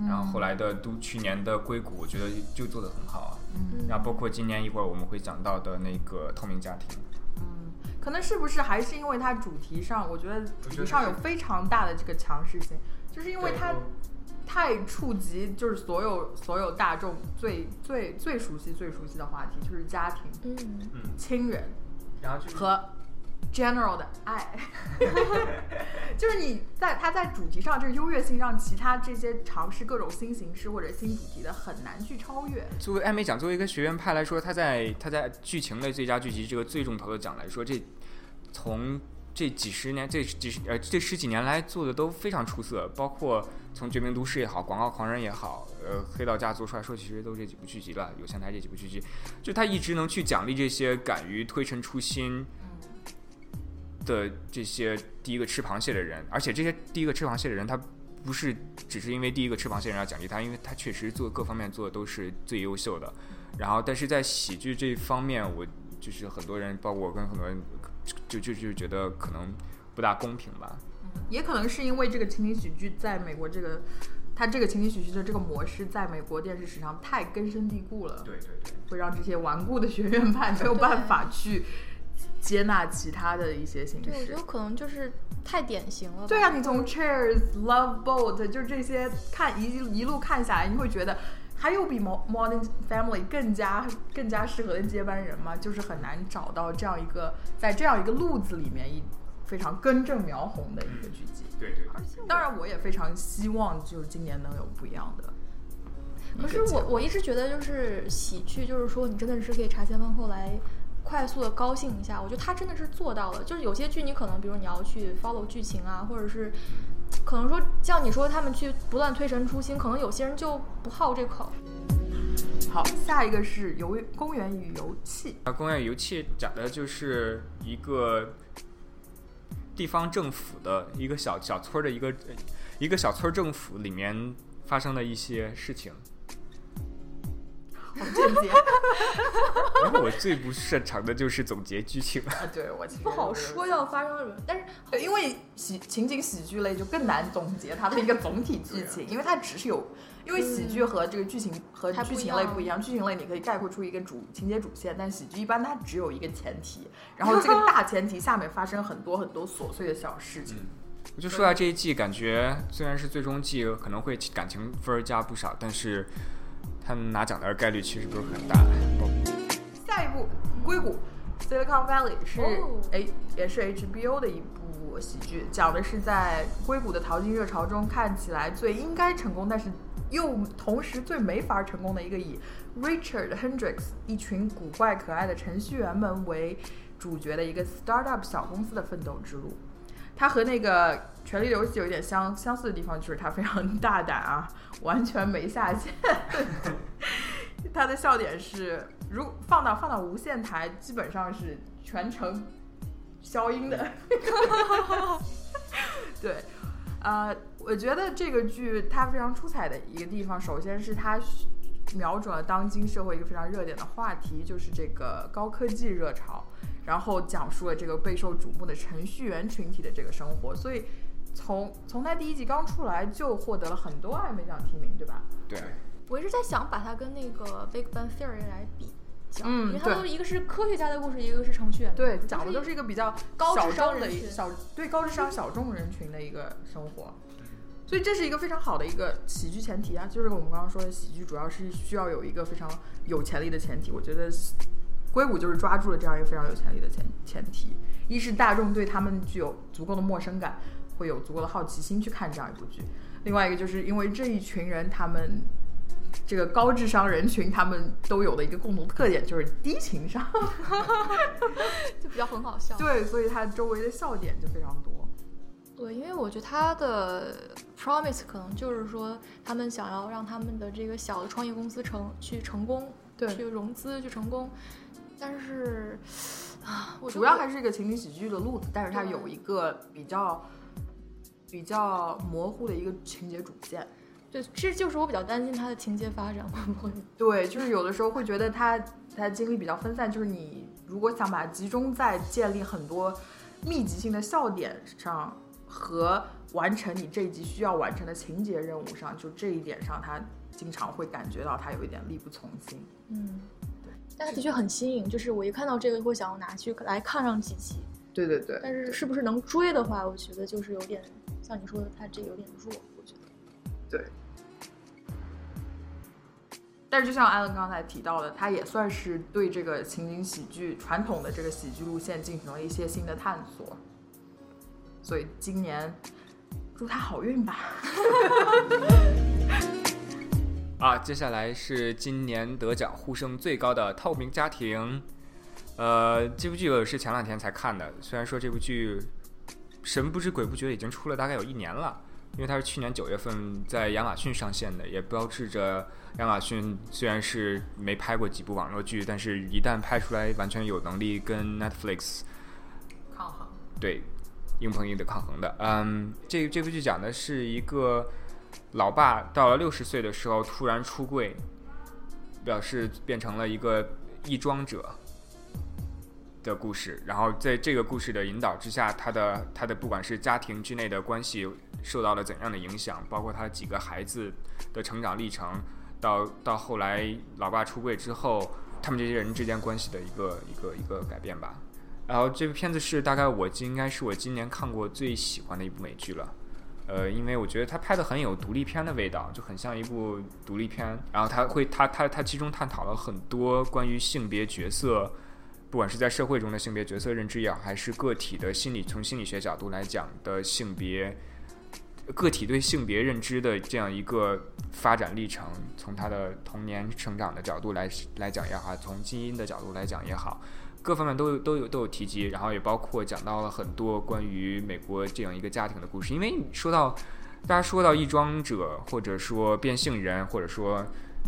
然后后来的都去年的《硅谷》，我觉得就做得很好啊。嗯然后包括今年一会儿我们会讲到的那个《透明家庭》，嗯，可能是不是还是因为它主题上，我觉得主题上有非常大的这个强势性，就是因为它太触及就是所有所有大众最最最熟悉最熟悉的话题，就是家庭、嗯，嗯，亲人然后就和 general 的爱，就是你在它在主题上这个优越性，让其他这些尝试各种新形式或者新主题的很难去超越。作为艾美奖，作为一个学院派来说，他在他在剧情类最佳剧集这个最重头的奖来说，这从这几十年这几十呃这十几年来做的都非常出色，包括从《绝命毒师》也好，《广告狂人》也好，呃，《黑道家族》出来说，其实都这几部剧集了，有线台这几部剧集，就他一直能去奖励这些敢于推陈出新的这些第一个吃螃蟹的人，而且这些第一个吃螃蟹的人，他不是只是因为第一个吃螃蟹人要奖励他，因为他确实做各方面做的都是最优秀的。然后，但是在喜剧这一方面，我就是很多人，包括我跟很多人，就就就觉得可能不大公平吧。也可能是因为这个情景喜剧在美国这个，它这个情景喜剧的这个模式在美国电视史上太根深蒂固了，对对对，会让这些顽固的学院派没有办法去接纳其他的一些形对，我觉式得。可能就是太典型了。对啊，你从 Cheers、Love Boat 就这些看一一路看下来，你会觉得还有比 Mo- Modern Family 更加更加适合的接班人吗？就是很难找到这样一个在这样一个路子里面一非常根正苗红的一个剧集。对对而且当然，我也非常希望就是今年能有不一样的可。是我我一直觉得就是喜剧，就是说你真的是可以茶前饭后来快速的高兴一下。我觉得他真的是做到了。就是有些剧你可能比如你要去 follow 剧情啊，或者是可能说像你说他们去不断推陈出新，可能有些人就不好这口。好，下一个是游公园与游戏。啊，公园与游戏讲的就是一个地方政府的一个小小村儿的一个一个小村儿政府里面发生的一些事情。好间接然后我最不擅长的就是总结剧情。啊，对我其实不好说要发生什么，但是对，因为喜情景喜剧类就更难总结它的一个总体剧情，因为它只是有，因为喜剧和这个剧情和剧情类不一样，剧情类你可以概括出一个主情节主线，但喜剧一般它只有一个前提，然后这个大前提下面发生很多很多琐碎的小事情。我就说下这一季，感觉虽然是最终季，可能会感情分儿加不少，但是他们拿奖的概率其实不是很大。下一部《硅谷》（Silicon Valley） 是哦哎、也是 HBO 的一部喜剧，讲的是在硅谷的淘金热潮中看起来最应该成功，但是又同时最没法成功的一个以 Richard Hendricks 一群古怪可爱的程序员们为主角的一个 startup 小公司的奋斗之路。它和那个《权力的游戏》有一点相相似的地方，就是它非常 大胆啊，完全没下限。它的笑点是，如放到放到无线台，基本上是全程消音的。对，呃，我觉得这个剧它非常出彩的一个地方，首先是它瞄准了当今社会一个非常热点的话题，就是这个高科技热潮，然后讲述了这个备受瞩目的程序员群体的这个生活，所以从从它第一集刚出来就获得了很多艾美奖提名，对吧？对，我一直在想把它跟那个《Big Bang Theory》来比较，嗯因为它对。都一个是科学家的故事，一个是程序员的对故，事，讲的都是一个比较高智商的小对高智商小众人群的一个生活，所以这是一个非常好的一个喜剧前提啊，就是我们刚刚说的喜剧主要是需要有一个非常有潜力的前提，我觉得硅谷就是抓住了这样一个非常有潜力的前前提，一是大众对他们具有足够的陌生感，会有足够的好奇心去看这样一部剧，另外一个就是因为这一群人他们。这个高智商人群，他们都有的一个共同特点就是低情商 就比较很好笑。对，所以他周围的笑点就非常多。对，因为我觉得他的 promise 可能就是说，他们想要让他们的这个小的创业公司成去成功，对去融资去成功，但是啊，我主要还是一个情景喜剧的路子，但是它有一个比较比较模糊的一个情节主线。对，这就是我比较担心它的情节发展会不会 对，就是有的时候会觉得它它精力比较分散，就是你如果想把它集中在建立很多密集性的笑点上和完成你这一集需要完成的情节任务上，就这一点上，它经常会感觉到它有一点力不从心。嗯，对，但它的确很新颖，就是我一看到这个会想要拿去来看上几集，对对对，但是是不是能追的话，我觉得就是有点像你说的，它这个有点弱，我觉得。对。但是就像艾伦刚才提到的，他也算是对这个情景喜剧传统的这个喜剧路线进行了一些新的探索，所以今年祝他好运吧。啊，接下来是今年得奖呼声最高的《透明家庭》。呃，这部剧我是前两天才看的，虽然说这部剧神不知鬼不觉已经出了大概有一年了，因为它是去年九月份在亚马逊上线的，也标志着亚马逊虽然是没拍过几部网络剧，但是一旦拍出来，完全有能力跟 Netflix 抗衡。对，硬碰硬的抗衡的。嗯，这这部剧讲的是一个老爸到了六十岁的时候突然出柜，表示变成了一个易装者的故事。然后在这个故事的引导之下，他的他的不管是家庭之内的关系受到了怎样的影响，包括他几个孩子的成长历程，到到后来老爸出柜之后，他们这些人之间关系的一个一个一个改变吧。然后这部片子是大概我应该是我今年看过最喜欢的一部美剧了，呃，因为我觉得他拍的很有独立片的味道，就很像一部独立片。然后他会他他他其中探讨了很多关于性别角色，不管是在社会中的性别角色认知也好，还是个体的心理从心理学角度来讲的性别个体对性别认知的这样一个发展历程，从他的童年成长的角度来来讲也好，从基因的角度来讲也好。各方面都有都有都有提及，然后也包括讲到了很多关于美国这样一个家庭的故事。因为说到大家说到易装者，或者说变性人，或者说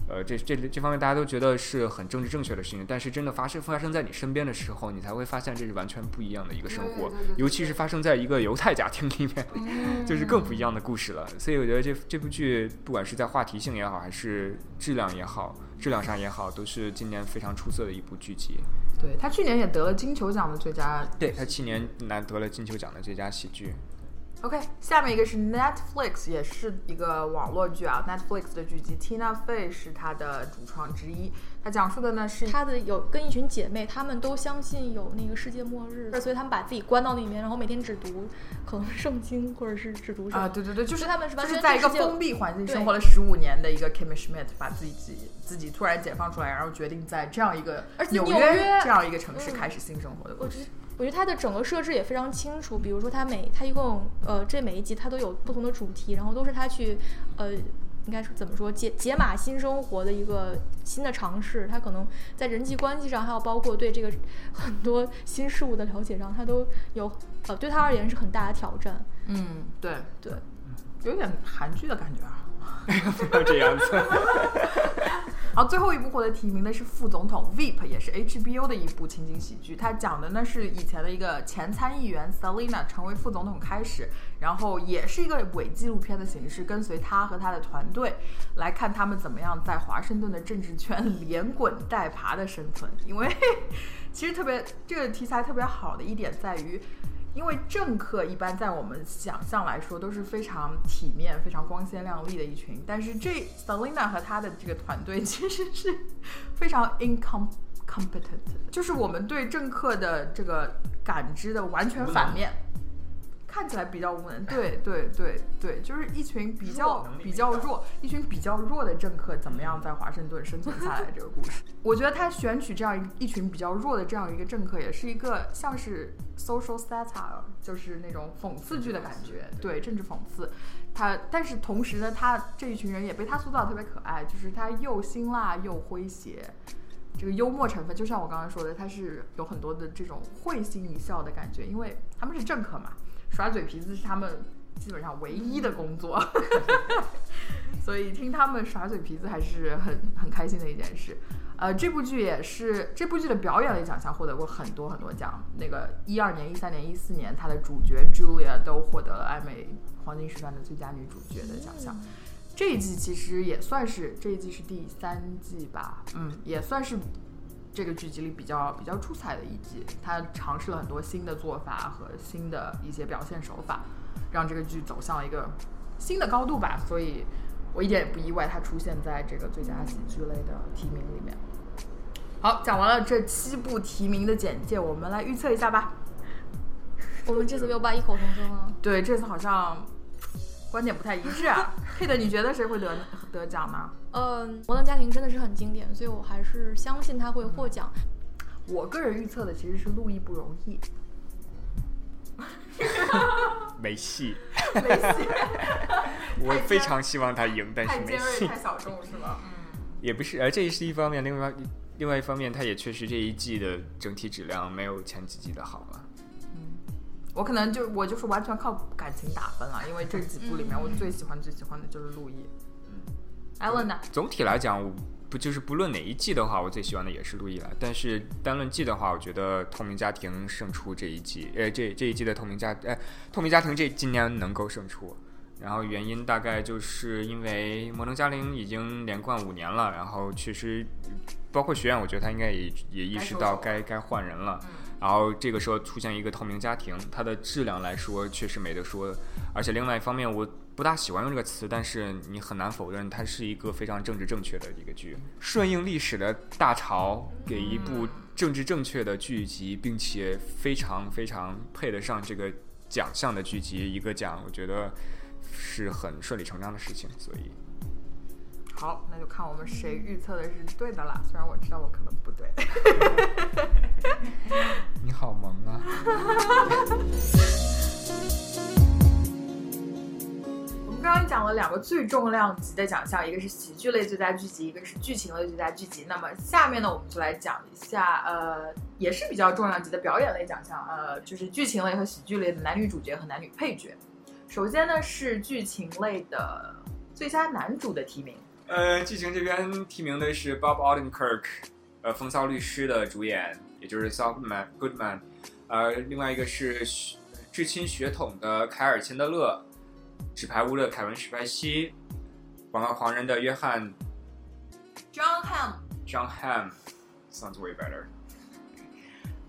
呃这这这方面大家都觉得是很政治正确的事情，但是真的发生发生在你身边的时候，你才会发现这是完全不一样的一个生活尤其是发生在一个犹太家庭里面，就是更不一样的故事了。所以我觉得这这部剧不管是在话题性也好，还是质量也好，质量上也好，都是今年非常出色的一部剧集。对他去年也得了金球奖的最佳。对他去年拿得了金球奖的最佳喜剧。OK，下面一个是 Netflix，也是一个网络剧啊。Netflix 的剧集，Tina Fey 是它的主创之一。它讲述的呢是她的有跟一群姐妹，她们都相信有那个世界末日，所以她们把自己关到那里面，然后每天只读可能圣经或者是只读什么啊，对对对，就是他们是完全就是在一个封闭环境生活了十五年的一个 Kimmy Schmidt，把自己自己突然解放出来，然后决定在这样一个纽纽约这样一个城市嗯开始新生活的故事。我觉得它的整个设置也非常清楚。比如说，它每它一共呃，这每一集它都有不同的主题，然后都是它去呃，应该是怎么说解解码新生活的一个新的尝试。它可能在人际关系上，还有包括对这个很多新事物的了解上，它都有呃，对他而言是很大的挑战。嗯，对，对，有点韩剧的感觉啊。不要这样子。然后最后一部获得提名的是《副总统 VIP》，也是 HBO 的一部情景喜剧。它讲的呢是以前的一个前参议员 Selina 成为副总统开始，然后也是一个伪纪录片的形式，跟随他和他的团队来看他们怎么样在华盛顿的政治圈连滚带爬的生存。因为 其实特别这个题材特别好的一点在于。因为政客一般在我们想象来说都是非常体面、非常光鲜亮丽的一群，但是这 Selina 和他的这个团队其实是非常 incompetent，就是我们对政客的这个感知的完全反面。看起来比较无能，对对对对，就是一群比较比较弱，一群比较弱的政客怎么样在华盛顿生存下来这个故事。我觉得他选取这样一一群比较弱的这样一个政客，也是一个像是 social satire，就是那种讽刺剧的感觉，对政治讽刺。他但是同时呢，他这一群人也被他塑造的特别可爱，就是他又辛辣又诙谐，这个幽默成分就像我刚刚说的，他是有很多的这种会心一笑的感觉，因为他们是政客嘛。耍嘴皮子是他们基本上唯一的工作，所以听他们耍嘴皮子还是很很开心的一件事。呃，这部剧也是这部剧的表演类奖项获得过很多很多奖。那个一二年、一三年、一四年，它的主角 Julia 都获得了艾美黄金时段的最佳女主角的奖项。这一季其实也算是这一季是第三季吧，嗯，也算是。这个剧集里比较比较出彩的一集，他尝试了很多新的做法和新的一些表现手法，让这个剧走向了一个新的高度吧。所以我一点也不意外，它出现在这个最佳喜剧类的提名里面。好，讲完了这七部提名的简介，我们来预测一下吧。我们这次没有办异口同声啊？对，这次好像。观点不太一致啊，佩德，你觉得谁会得得奖呢？嗯，摩登家庭真的是很经典，所以我还是相信他会获奖。我个人预测的其实是路易不容易。没戏。没戏。我非常希望他赢，但是没戏。太小众是吗？嗯。也不是，而这也是一方面，另外另外一方面，他也确实这一季的整体质量没有前几季的好了。我可能就我就是完全靠感情打分了，因为这几部里面我最喜欢最喜欢的就是路易。嗯，艾伦呢？总体来讲，不就是不论哪一季的话，我最喜欢的也是路易了。但是单论季的话，我觉得透明家庭胜出这一季，呃，这这一季的透明家，呃，透明家庭这今年能够胜出。然后原因大概就是因为摩登家庭已经连冠五年了，然后确实包括学院，我觉得他应该也也意识到该该换人了。然后这个时候出现一个透明家庭，它的质量来说确实没得说。而且另外一方面，我不大喜欢用这个词，但是你很难否认它是一个非常政治正确的一个剧，顺应历史的大潮，给一部政治正确的剧集，并且非常非常配得上这个奖项的剧集一个奖，我觉得是很顺理成章的事情。所以。好，那就看我们谁预测的是对的啦。虽然我知道我可能不对。你好萌啊！我们刚刚讲了两个最重量级的奖项，一个是喜剧类最佳剧集，一个是剧情类最佳剧集。那么下面呢，我们就来讲一下，呃，也是比较重量级的表演类奖项，呃，就是剧情类和喜剧类的男女主角和男女配角。首先呢，是剧情类的最佳男主的提名。呃，剧情这边提名的是 Bob Odenkirk，呃，《风骚律师》的主演，也就是 Saul Goodman，呃，另外一个是至亲血统的凯尔钱德勒，《纸牌屋》的凯文史派西，《广告狂人》的约翰 John Hamm，John Hamm，sounds way better。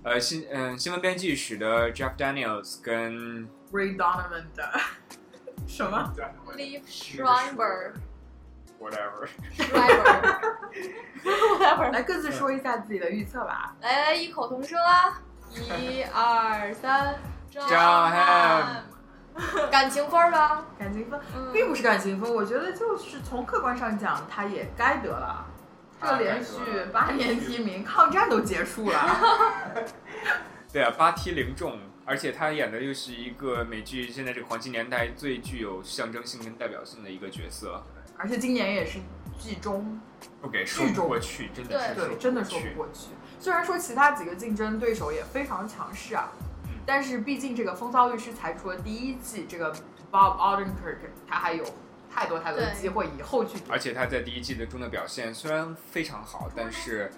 呃，新嗯新闻编辑室的 Jeff Daniels 跟 Ray Donovan 的什么？Liv Schreiber。Whatever，Whatever，来各自说一下自己的预测吧。来来，异口同声啊！一二三，John Hamm，感情分吧？感情分，并不是感情分，我觉得就是从客观上讲，他也该得了。这连续八年提名，抗战都结束了。对啊，八梯零中，而且他演的又是一个美剧现在这个黄金年代最具有象征性跟代表性的一个角色。而且今年也是季中，不给说不过去，真的是对，真的说不过去。虽然说其他几个竞争对手也非常强势啊，但是毕竟这个《风骚律师》才出了第一季，这个 Bob Odenkirk 他还有太多太多的机会以后去。而且他在第一季的中的表现虽然非常好，但是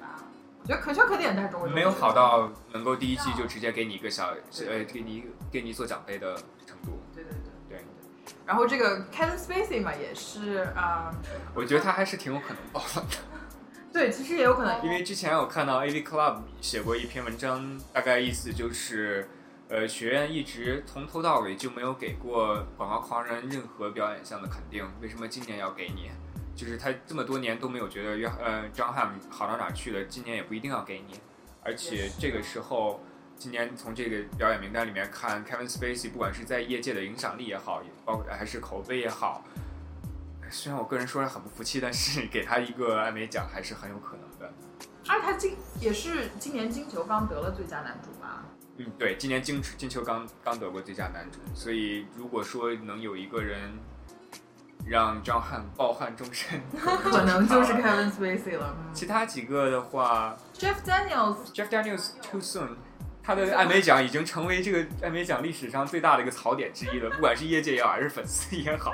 我觉得可圈可点，但是中国没有好到能够第一季就直接给你一个小呃给你给你做奖杯的程度。对对对。对，然后这个 Kevin Spacey 嘛，也是啊、我觉得他还是挺有可能爆冷的。对，其实也有可能，因为之前我看到 AV Club 写过一篇文章，大概意思就是，呃，学院一直从头到尾就没有给过广告狂人任何表演项的肯定，为什么今年要给你？就是他这么多年都没有觉得约呃张翰好到哪儿去了，今年也不一定要给你。而且这个时候，今年从这个表演名单里面看，Kevin Spacey 不管是在业界的影响力也好，也包括还是口碑也好，虽然我个人说是很不服气，但是给他一个艾美奖还是很有可能的。而他今也是今年金球刚得了最佳男主吧？嗯，对，今年金金球刚刚得过最佳男主，所以如果说能有一个人让张翰抱憾终身，可能 就是 Kevin Spacey 了。嗯其他几个的话 Jeff Daniels，Jeff Daniels too soon，他的艾美奖已经成为这个艾美奖历史上最大的一个槽点之一了，不管是业界也好，还是粉丝也好。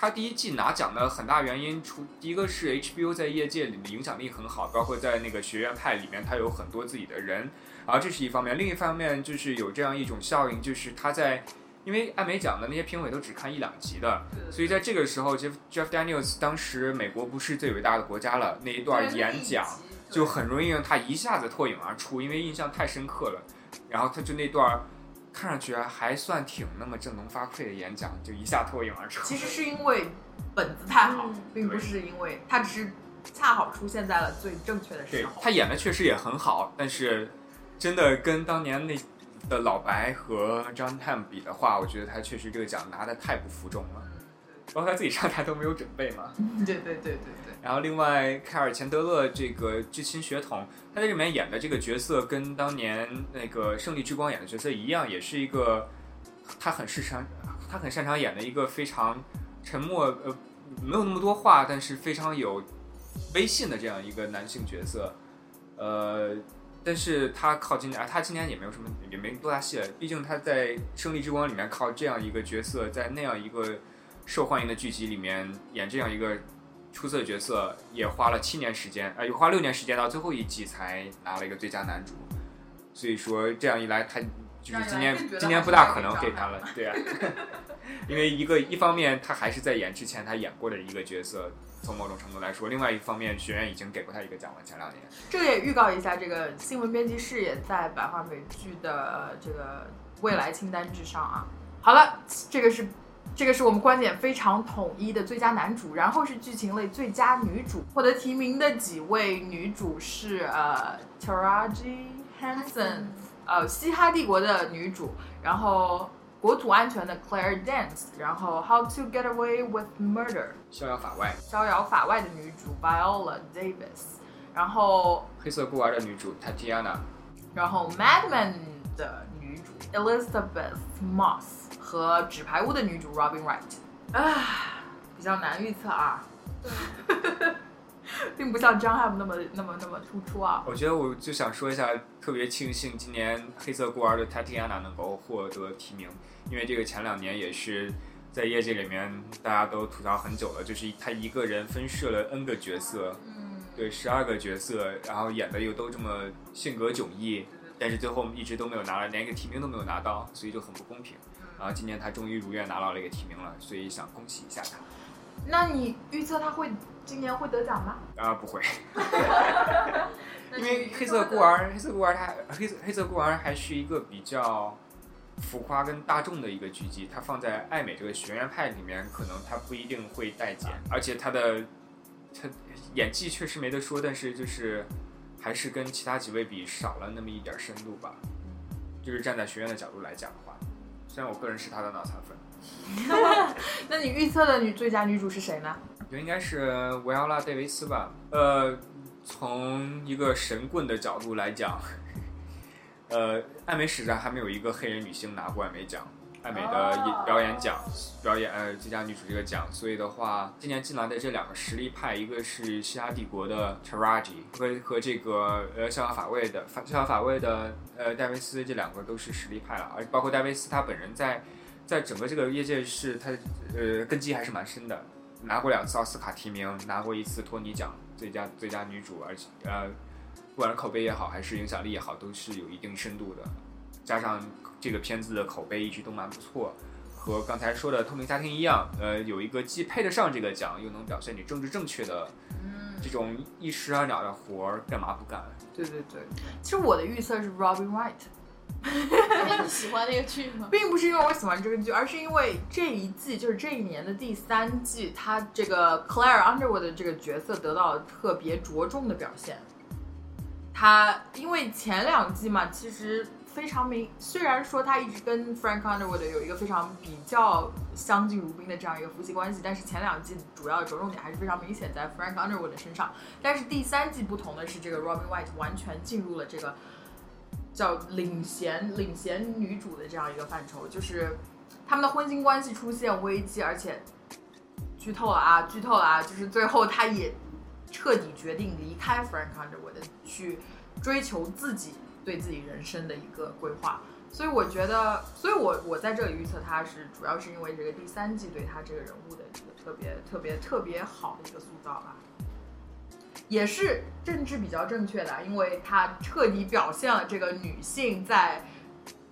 他第一季拿奖的很大原因，除第一个是 HBO 在业界里的影响力很好，包括在那个学院派里面，他有很多自己的人，然后这是一方面。另一方面就是有这样一种效应，就是他在，因为艾美奖的那些评委都只看一两集的，所以在这个时候，Jeff Jeff Daniels 当时美国不是最伟大的国家了，那一段演讲就很容易让他一下子脱颖而出，因为印象太深刻了。然后他就那段看上去还算挺那么振聋发聩的演讲，就一下脱颖而出。其实是因为本子太好，嗯并不是因为他只是恰好出现在了最正确的时候。他演的确实也很好，但是真的跟当年那的老白和 John Hamm 比的话，我觉得他确实这个奖拿的太不服众了。包括他自己上台都没有准备嘛。对对对对对。然后另外，凯尔钱德勒这个至亲血统，他在里面演的这个角色跟当年那个《胜利之光》演的角色一样，也是一个他很擅长，他很擅长演的一个非常沉默，呃，没有那么多话，但是非常有威信的这样一个男性角色。呃，但是他靠今年，啊他今年也没有什么，也没多大戏了。毕竟他在《胜利之光》里面靠这样一个角色，在那样一个受欢迎的剧集里面演这样一个出色角色，也花了七年时间，呃，也花六年时间，到最后一季才拿了一个最佳男主。所以说这样一来，他就是今年今年不大可能给他了，对啊，因为一个一方面他还是在演之前他演过的一个角色，从某种程度来说，另外一方面学院已经给过他一个奖了，前两年。这个也预告一下，这个新闻编辑室也在百花美剧的呃这个未来清单之上啊。好了，这个是这个是我们观点非常统一的最佳男主，然后是剧情类最佳女主，获得提名的几位女主是呃 Taraji Henson，呃《嘻哈帝国》的女主，然后国土安全的 Claire Dance，然后 How to Get Away with Murder 逍遥法外，逍遥法外的女主 Viola Davis，然后。黑色孤儿的女主 Tatiana，然后《Madman》的女主 Elizabeth Moss 和《纸牌屋》的女主 Robin Wright，啊，比较难预测啊，并不像张翰那么那么那么突出啊。我觉得我就想说一下，特别庆幸今年黑色孤儿的 Tatiana 能够获得提名，因为这个前两年也是在业界里面大家都吐槽很久了，就是他一个人分饰了 N 个角色，嗯，对，十二个角色，然后演的又都这么性格迥异，但是最后一直都没有拿来，连一个提名都没有拿到，所以就很不公平。然后今年他终于如愿拿到了一个提名了，所以想恭喜一下他。那你预测他会今年会得奖吗？啊，不会，因为黑色孤儿，黑色孤儿它黑色黑色孤儿还是一个比较浮夸跟大众的一个剧集，它放在爱美这个学院派里面，可能它不一定会待见，而且它的它演技确实没得说，但是就是还是跟其他几位比少了那么一点深度吧。就是站在学院的角度来讲的话，虽然我个人是他的脑残粉，那你预测的女最佳女主是谁呢？我觉得应该是维奥拉·戴维斯吧。呃，从一个神棍的角度来讲，呃，艾美史上还没有一个黑人女星拿过艾美奖，艾美的哦表演奖、表演呃最佳女主这个奖。所以的话，今年进来的这两个实力派，一个是嘻哈帝国的 Taraji 和和这个呃逍遥法外的法逍遥法外的呃戴维斯，这两个都是实力派了，而包括戴维斯他本人在。在整个这个业界是他呃根基还是蛮深的，拿过两次奥斯卡提名，拿过一次托尼奖最佳最佳女主，而且呃，不管是口碑也好，还是影响力也好，都是有一定深度的。加上这个片子的口碑一直都蛮不错，和刚才说的《透明家庭》一样，呃，有一个既配得上这个奖，又能表现你政治正确的嗯这种一石二鸟的活儿，干嘛不干？对对对，其实我的预测是 Robin Wright。因为你喜欢那个剧吗？并不是因为我喜欢这个剧，而是因为这一季就是这一年的第三季，他这个 Claire Underwood 的这个角色得到了特别着重的表现。他因为前两季嘛，其实非常明，虽然说他一直跟 Frank Underwood 有一个非常比较相敬如宾的这样一个夫妻关系，但是前两季主要的着重点还是非常明显在 Frank Underwood 的身上。但是第三季不同的是，这个 Robin White 完全进入了这个。叫领衔领衔女主的这样一个范畴，就是他们的婚姻关系出现危机，而且剧透了啊，剧透了啊，就是最后他也彻底决定离开 Frank Underwood，去追求自己对自己人生的一个规划。所以我觉得，所以我我在这里预测他是主要是因为这个第三季对他这个人物的一个特别特别特别好的一个塑造吧。也是政治比较正确的，因为他彻底表现了这个女性在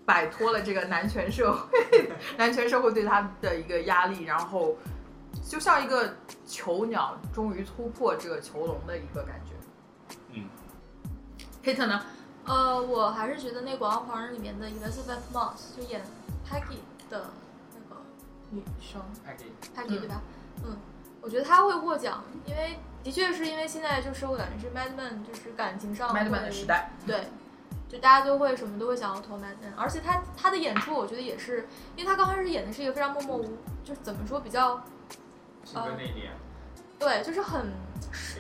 摆脱了这个男权社会，男权社会对她的一个压力，然后就像一个囚鸟终于突破这个囚笼的一个感觉。嗯，Kate 呢？呃，我还是觉得那《广告狂人》里面的 Elizabeth Moss 就演 Peggy 的那个女生，Peggy，Peggy 对吧？嗯，我觉得她会获奖，因为。的确是因为现在就是我感觉是 Mad Men，就是感情上 Mad Men 的时代，对，就大家都会什么都会想要投 Mad Men，而且他他的演出我觉得也是，因为他刚开始演的是一个非常默默无，就是怎么说比较，呃，内敛，对，就是很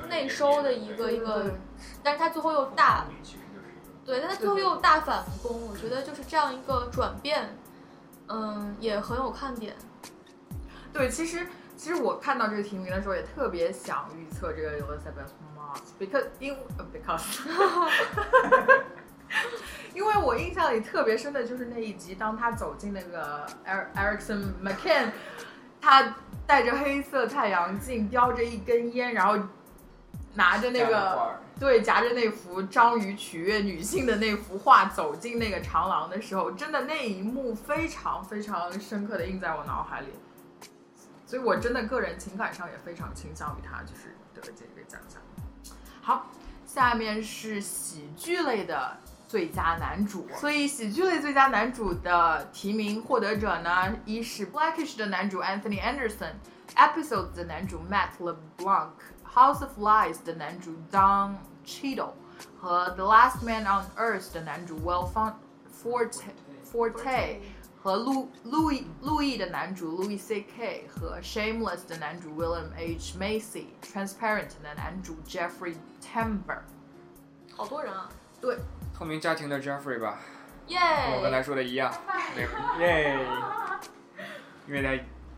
内收的一个一个，但是他最后又大，对，但他最后又大反攻，我觉得就是这样一个转变，嗯，也很有看点，对，其实。其实我看到这个提名的时候，也特别想预测这个 Elizabeth Moss，because 因 because，因为我印象里特别深的就是那一集，当他走进那个 Erickson McCann，他戴着黑色太阳镜，叼着一根烟，然后拿着那个对夹着那幅章鱼取悦女性的那幅画走进那个长廊的时候，真的那一幕非常非常深刻的印在我脑海里。所以，我真的个人情感上也非常倾向于他，就是得这个奖项。好，下面是喜剧类的最佳男主。所以，喜剧类最佳男主的提名获得者呢，一是《Blackish》的男主 Anthony Anderson，《Episodes》的男主 Matt LeBlanc，《House of Lies》的男主 Don Cheadle，和《The Last Man on Earth》的男主 Will Forte Forte。和路路易路易的男主 Louis C.K. 和 Shameless 的男主 William H Macy，Transparent 的男主 Jeffrey Tambor，好多人啊！对，透明家庭的 Jeffrey 吧，耶，跟我刚才说的一样，耶，因为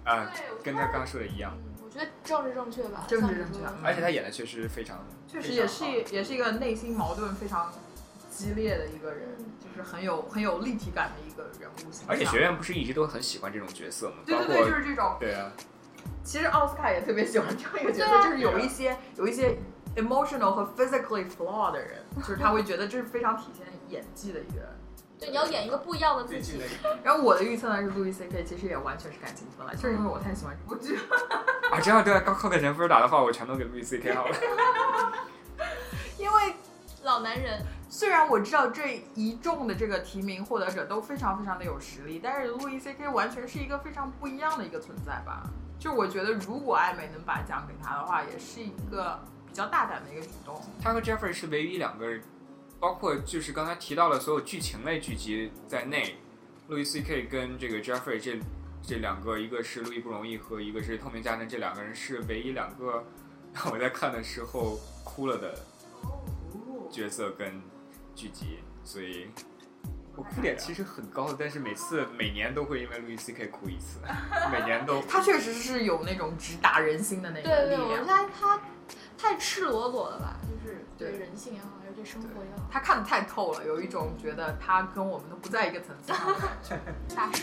他啊，跟他刚说的一样，我 觉得政治正确吧，政治正确，而且他演的确实非常，确实也是也是一个内心矛盾非常。激烈的一个人，就是很有很有立体感的一个人物形象。而且学院不是一直都很喜欢这种角色吗？对对对，就是这种。对啊。其实奥斯卡也特别喜欢这样一个角色，就是有一些有一些 emotional 和 physically flawed 的人，就是他会觉得这是非常体现演技的一个。对，你要演一个不一样的自己。然后我的预测呢是路易 C K，其实也完全是感情分了，就是因为我太喜欢这部剧。啊，这样对，高靠个人分打的话，我全都给路易 C K 好了。因为老男人。虽然我知道这一众的这个提名获得者都非常非常的有实力，但是路易 C K 完全是一个非常不一样的一个存在吧。就我觉得，如果艾美能把奖给他的话，也是一个比较大胆的一个举动。他和 Jeffrey 是唯一两个人，包括就是刚才提到的所有剧情类剧集在内，路易 C K 跟这个 Jeffrey 这这两个，一个是路易不容易和一个是透明家庭，这两个人是唯一两个让我在看的时候哭了的角色跟。剧集，所以我哭点其实很高的，但是每次每年都会因为路易 C K 哭一次，每年都。他确实是有那种直达人心的那个力量。对对，我觉得他太赤裸裸了吧，就是对人性也好，对生活也好，他看的太透了，有一种觉得他跟我们都不在一个层次上的感觉。大师。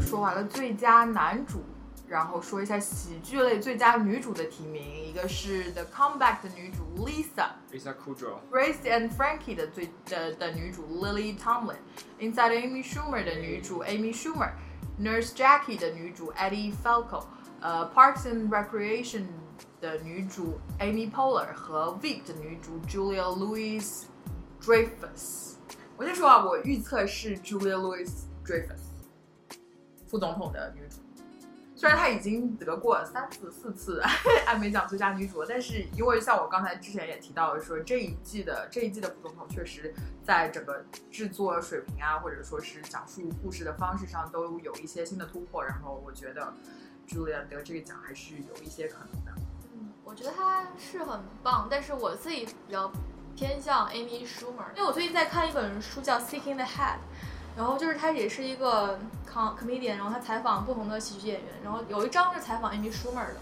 说完了最佳男主，然后说一下喜剧类最佳女主的提名，一个是 The Comeback 的女主 Lisa。Lisa Kudrow，Grace and Frankie 的最的的女主 Lily Tomlin，Inside Amy Schumer 的女主 Amy Schumer，Nurse Jackie 的女主 Eddie Falco，呃，Parks and Recreation 的女主 Amy Poehler 和 Veep 的女主 Julia Louis Dreyfus。我先说啊，我预测是 Julia Louis Dreyfus，副总统的女主。虽然她已经得过三次、四次 艾美奖最佳女主了，但是因为像我刚才之前也提到的说，这一季的这一季的副总统确实在整个制作水平啊，或者说是讲述故事的方式上都有一些新的突破。然后我觉得 Julia 得这个奖还是有一些可能的。嗯，我觉得他是很棒，但是我自己比较偏向 Amy Schumer，因为我最近在看一本书叫《Seeking the Head》，然后就是他也是一个 com comedian，然后他采访不同的喜剧演员，然后有一章是采访 Amy Schumer 的，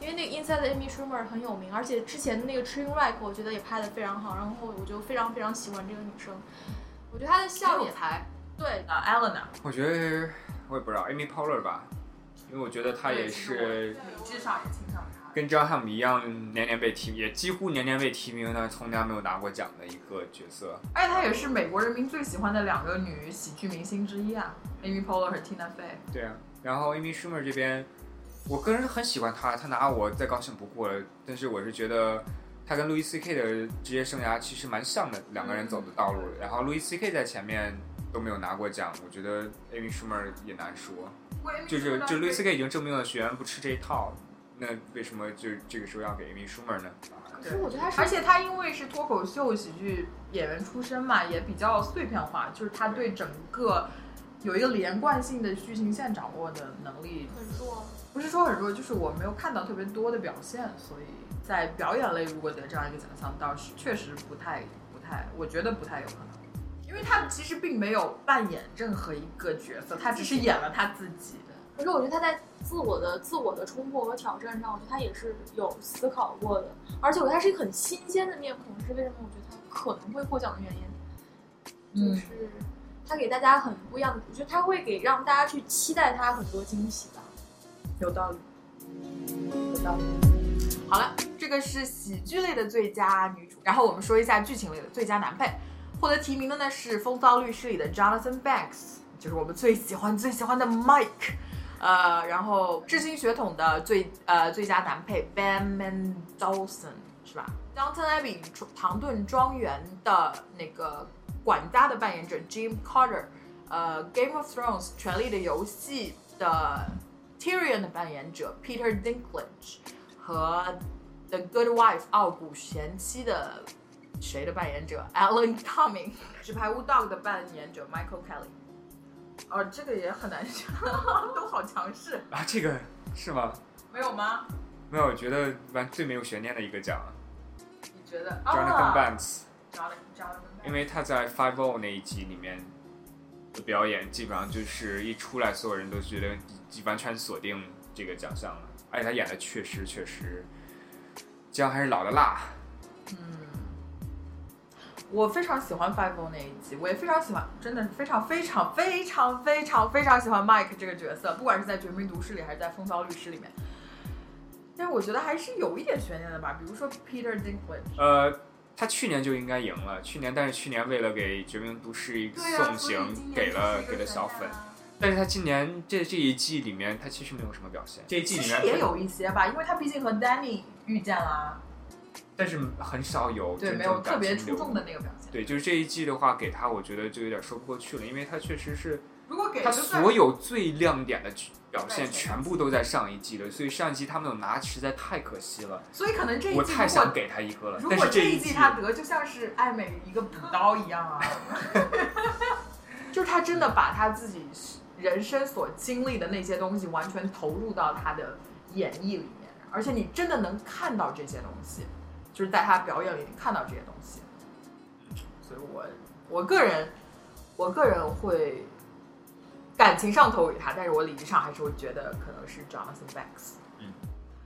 因为那个 Inside Amy Schumer 很有名，而且之前的那个 Trainwreck 我觉得也拍的非常好，然后我就非常非常喜欢这个女生，我觉得她的笑点才对啊，Elena 我觉得我也不知道 Amy Poehler 吧，因为我觉得她也是理智上也倾向于她。跟 John Hamm 一样，年年被提名，也几乎年年被提名，但是从来没有拿过奖的一个角色。而且她也是美国人民最喜欢的两个女喜剧明星之一啊，Amy Poehler 和 Tina Fey。对啊，然后 Amy Schumer 这边，我个人是很喜欢她，她拿我再高兴不过了。但是我是觉得她跟 Louis C K 的职业生涯其实蛮像的，两个人走的道路。然后 Louis C K 在前面都没有拿过奖，我觉得 Amy Schumer 也难说。就是就路易 C K 已经证明了学员不吃这一套，那为什么就这个时候要给 Amy Schumer 呢？可是我觉得她是而且他因为是脱口秀喜剧演员出身嘛，也比较碎片化，就是他对整个有一个连贯性的剧情线掌握的能力，很弱。不是说很弱，就是我没有看到特别多的表现，所以在表演类如果得这样一个奖项，倒是确实不太不太，我觉得不太有可能。因为他其实并没有扮演任何一个角色，他只是演了他自己。可是我觉得他在自我的自我的冲破和挑战上，我觉得他也是有思考过的，而且我觉得他是一个很新鲜的面孔，是为什么我觉得他可能会获奖的原因，就是他给大家很不一样的，我觉得他会给让大家去期待他很多惊喜吧。有道理，有道理。好了，这个是喜剧类的最佳女主，然后我们说一下剧情类的最佳男配。获得提名的呢是《风骚律师》里的 Jonathan Banks，就是我们最喜欢最喜欢的 Mike。呃，然后《智星血统》的最呃最佳男配 Ben Mendelsohn 是吧？Downton Abbey 唐顿庄园的那个管家的扮演者 Jim Carter，呃，《Game of Thrones》权力的游戏的 Tyrion 的扮演者 Peter Dinklage 和《The Good Wife》傲骨贤妻的谁的扮演者 Alan Cumming，纸牌屋 Dog 的扮演者 Michael Kelly。哦，这个也很难选，都好强势，啊，这个是吗？没有吗？没有，我觉得完最没有悬念的一个奖你觉得，Jonathan 啊 Banks，Jonathan Jonathan 因为他在 Five O 那一集里面的表演，基本上就是一出来，所有人都觉得已完全锁定这个奖项了，而且他演的确实确实，姜还是老的辣。我非常喜欢 Five O 那一集，我也非常喜欢，真的是非常非常非常非常非常喜欢 Mike 这个角色，不管是在《绝命毒师》里还是在《风骚律师》里面。但是我觉得还是有一点悬念的吧，比如说 Peter Dinklage，呃，他去年就应该赢了，去年但是去年为了给《绝命毒师》送行，年给了给了小粉，但是他今年这这一季里面，他其实没有什么表现。这一季里面其实也有一些吧，因为他毕竟和 Danny 遇见啦，但是很少有对，没有特别出众的那个表现。对，就是这一季的话，给他我觉得就有点说不过去了，因为他确实是如果给他所有最亮点的表现全部都在上一季了，所以上一季他没有拿，实在太可惜了。所以可能这一季我太想给他一个了，如但是一果这季他得，就像是艾美一个补刀一样啊，就是他真的把他自己人生所经历的那些东西完全投入到他的演绎里面，而且你真的能看到这些东西，就是在他表演里你看到这些东西，所以我我个人我个人会感情上投给他，但是我理智上还是会觉得可能是 Jonathan Banks。嗯。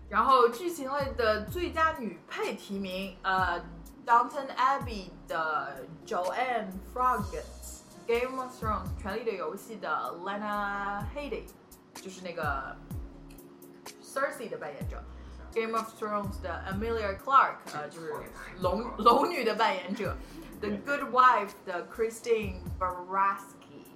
然后剧情类的最佳女配提名，呃，《Downton Abbey》的 Joanne Froggatt，《Game of Thrones》《权力的游戏》的 Lena Headey，就是那个 Cersei 的扮演者，Game of Thrones 的 Amelia Clarke，呃，就是龙龙女的扮演者，The Good Wife 的 Christine Baranski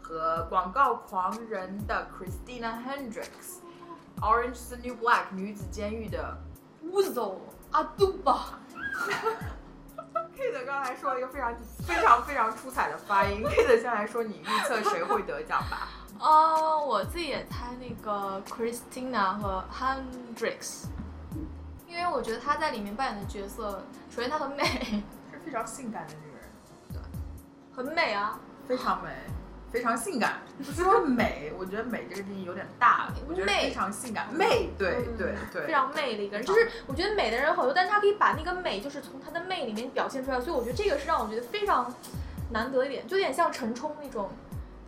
和广告狂人的 Christina Hendricks，Orange is the New Black 女子监狱的 Uzo 阿杜巴，Kate 刚才说了一个非常非常非常出彩的发音，Kate 先来说你预测谁会得奖吧？呃，我自己也猜那个 Christina 和 Hendricks，因为我觉得她在里面扮演的角色，首先她很美，是非常性感的女人，对很美啊，非常美，非常性感。不是说美，我觉得美这个定义有点大了，我觉得非常性感，媚，对嗯对对，非常媚的一个人。就是我觉得美的人很多，但是她可以把那个美，就是从她的媚里面表现出来，所以我觉得这个是让我觉得非常难得一点，就有点像陈冲那种，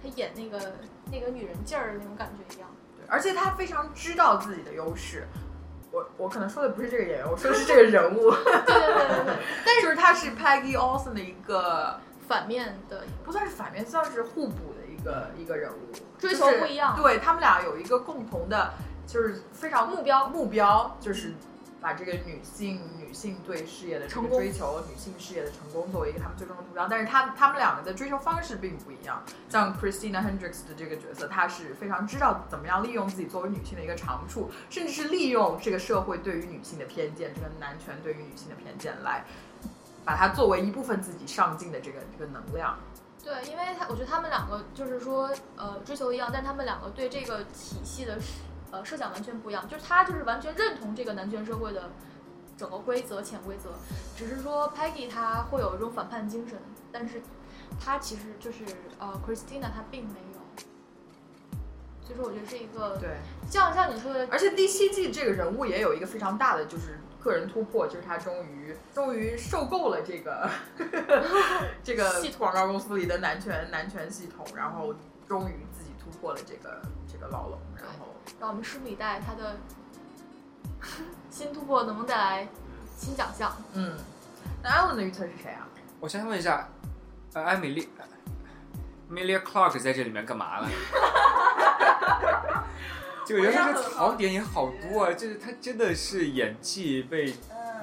她演那个那个女人劲儿的那种感觉一样。对而且她非常知道自己的优势。我我可能说的不是这个演员，我说的是这个人物，对对对对对，但是就是他是 Peggy Olson 的一个反面的不算是反面，算是互补的一个一个人物，追求不一样。就是对他们俩有一个共同的，就是非常目标。目标就是把这个女性女性对事业的追求，女性事业的成功作为一个他们最终的目标。但是他他们两个的追求方式并不一样。像 Christina Hendricks 的这个角色，她是非常知道怎么样利用自己作为女性的一个长处，甚至是利用这个社会对于女性的偏见，这个男权对于女性的偏见来。把它作为一部分自己上进的这个这个能量，对，因为他我觉得他们两个就是说呃追求一样，但他们两个对这个体系的呃设想完全不一样。就是他就是完全认同这个男权社会的整个规则、潜规则，只是说 Peggy 她会有一种反叛精神，但是她其实就是呃 Christina 她并没有。所以说，我觉得是一个对。像像你说的，而且第七季这个人物也有一个非常大的就是个人突破，就是他终于终于受够了这个 这个系统广告公司里的男权男权系统，然后终于自己突破了这个这个牢笼，让我们拭目以待他的 新突破能不能带来新奖项。嗯，那艾伦的预测是谁啊？我先问一下，呃，艾米丽，Emilia Clarke 在这里面干嘛了？就我觉得她的槽点也好多啊，就是他真的是演技被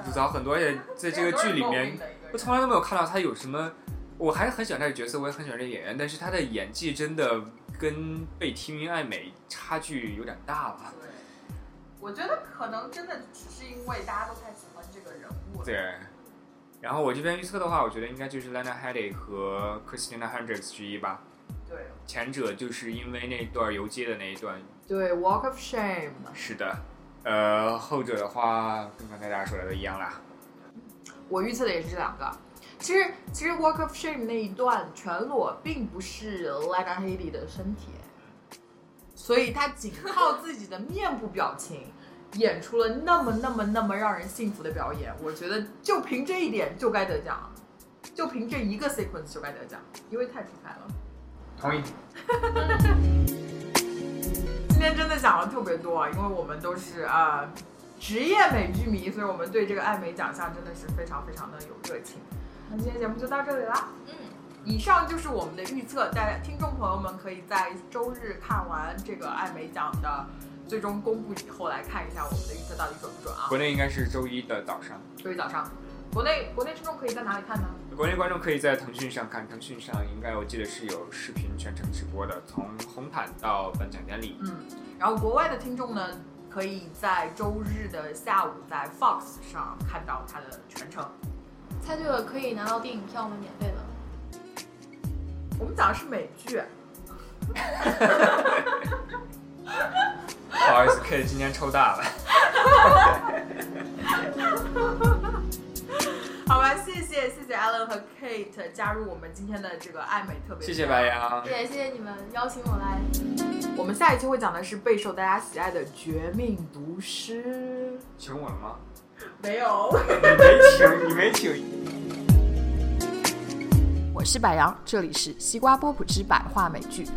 吐槽很多，而且在这个剧里面，我从来都没有看到他有什么。我还是很喜欢这个角色，我也很喜欢这个演员，但是他的演技真的跟被提名艾美差距有点大了。对，我觉得可能真的只是因为大家都太喜欢这个人物了。对，然后我这边预测的话，我觉得应该就是 Lena Headey 和 Christina Hendricks 之一吧。对前者就是因为那段游街的那一段，对，Walk of Shame。是的。呃，后者的话跟刚才大家说的都一样啦。我预测的也是这两个。其实，其实 Walk of Shame 那一段全裸并不是 Lena Headey 的身体，所以她仅靠自己的面部表情演出了那么那么那么让人幸福的表演。我觉得就凭这一点就该得奖，就凭这一个 sequence 就该得奖，因为太出彩了。同意。今天真的讲了特别多，啊，因为我们都是啊、呃职业美剧迷，所以我们对这个艾美奖项真的是非常非常的有热情。那今天节目就到这里啦。嗯，以上就是我们的预测，大家听众朋友们可以在周日看完这个艾美奖的最终公布以后，来看一下我们的预测到底准不准啊？国内应该是周一的早上，周一早上，国内国内听众可以在哪里看呢？国内观众可以在腾讯上看，腾讯上应该我记得是有视频全程直播的，从红毯到颁奖典礼。嗯，然后国外的听众呢，可以在周日的下午在 Fox 上看到它的全程。猜对了可以拿到电影票吗？免费的。我们讲的是美剧，不好意思，K 今天抽大了。好吧，谢谢谢谢 Alan 和 Kate 加入我们今天的这个爱美特别。谢谢白。羊。也谢谢你们邀请我来。我们下一期会讲的是备受大家喜爱的《绝命毒师》。请我了吗？没有。你没请，你没请。我是百杨，这里是西瓜波普之百话美剧。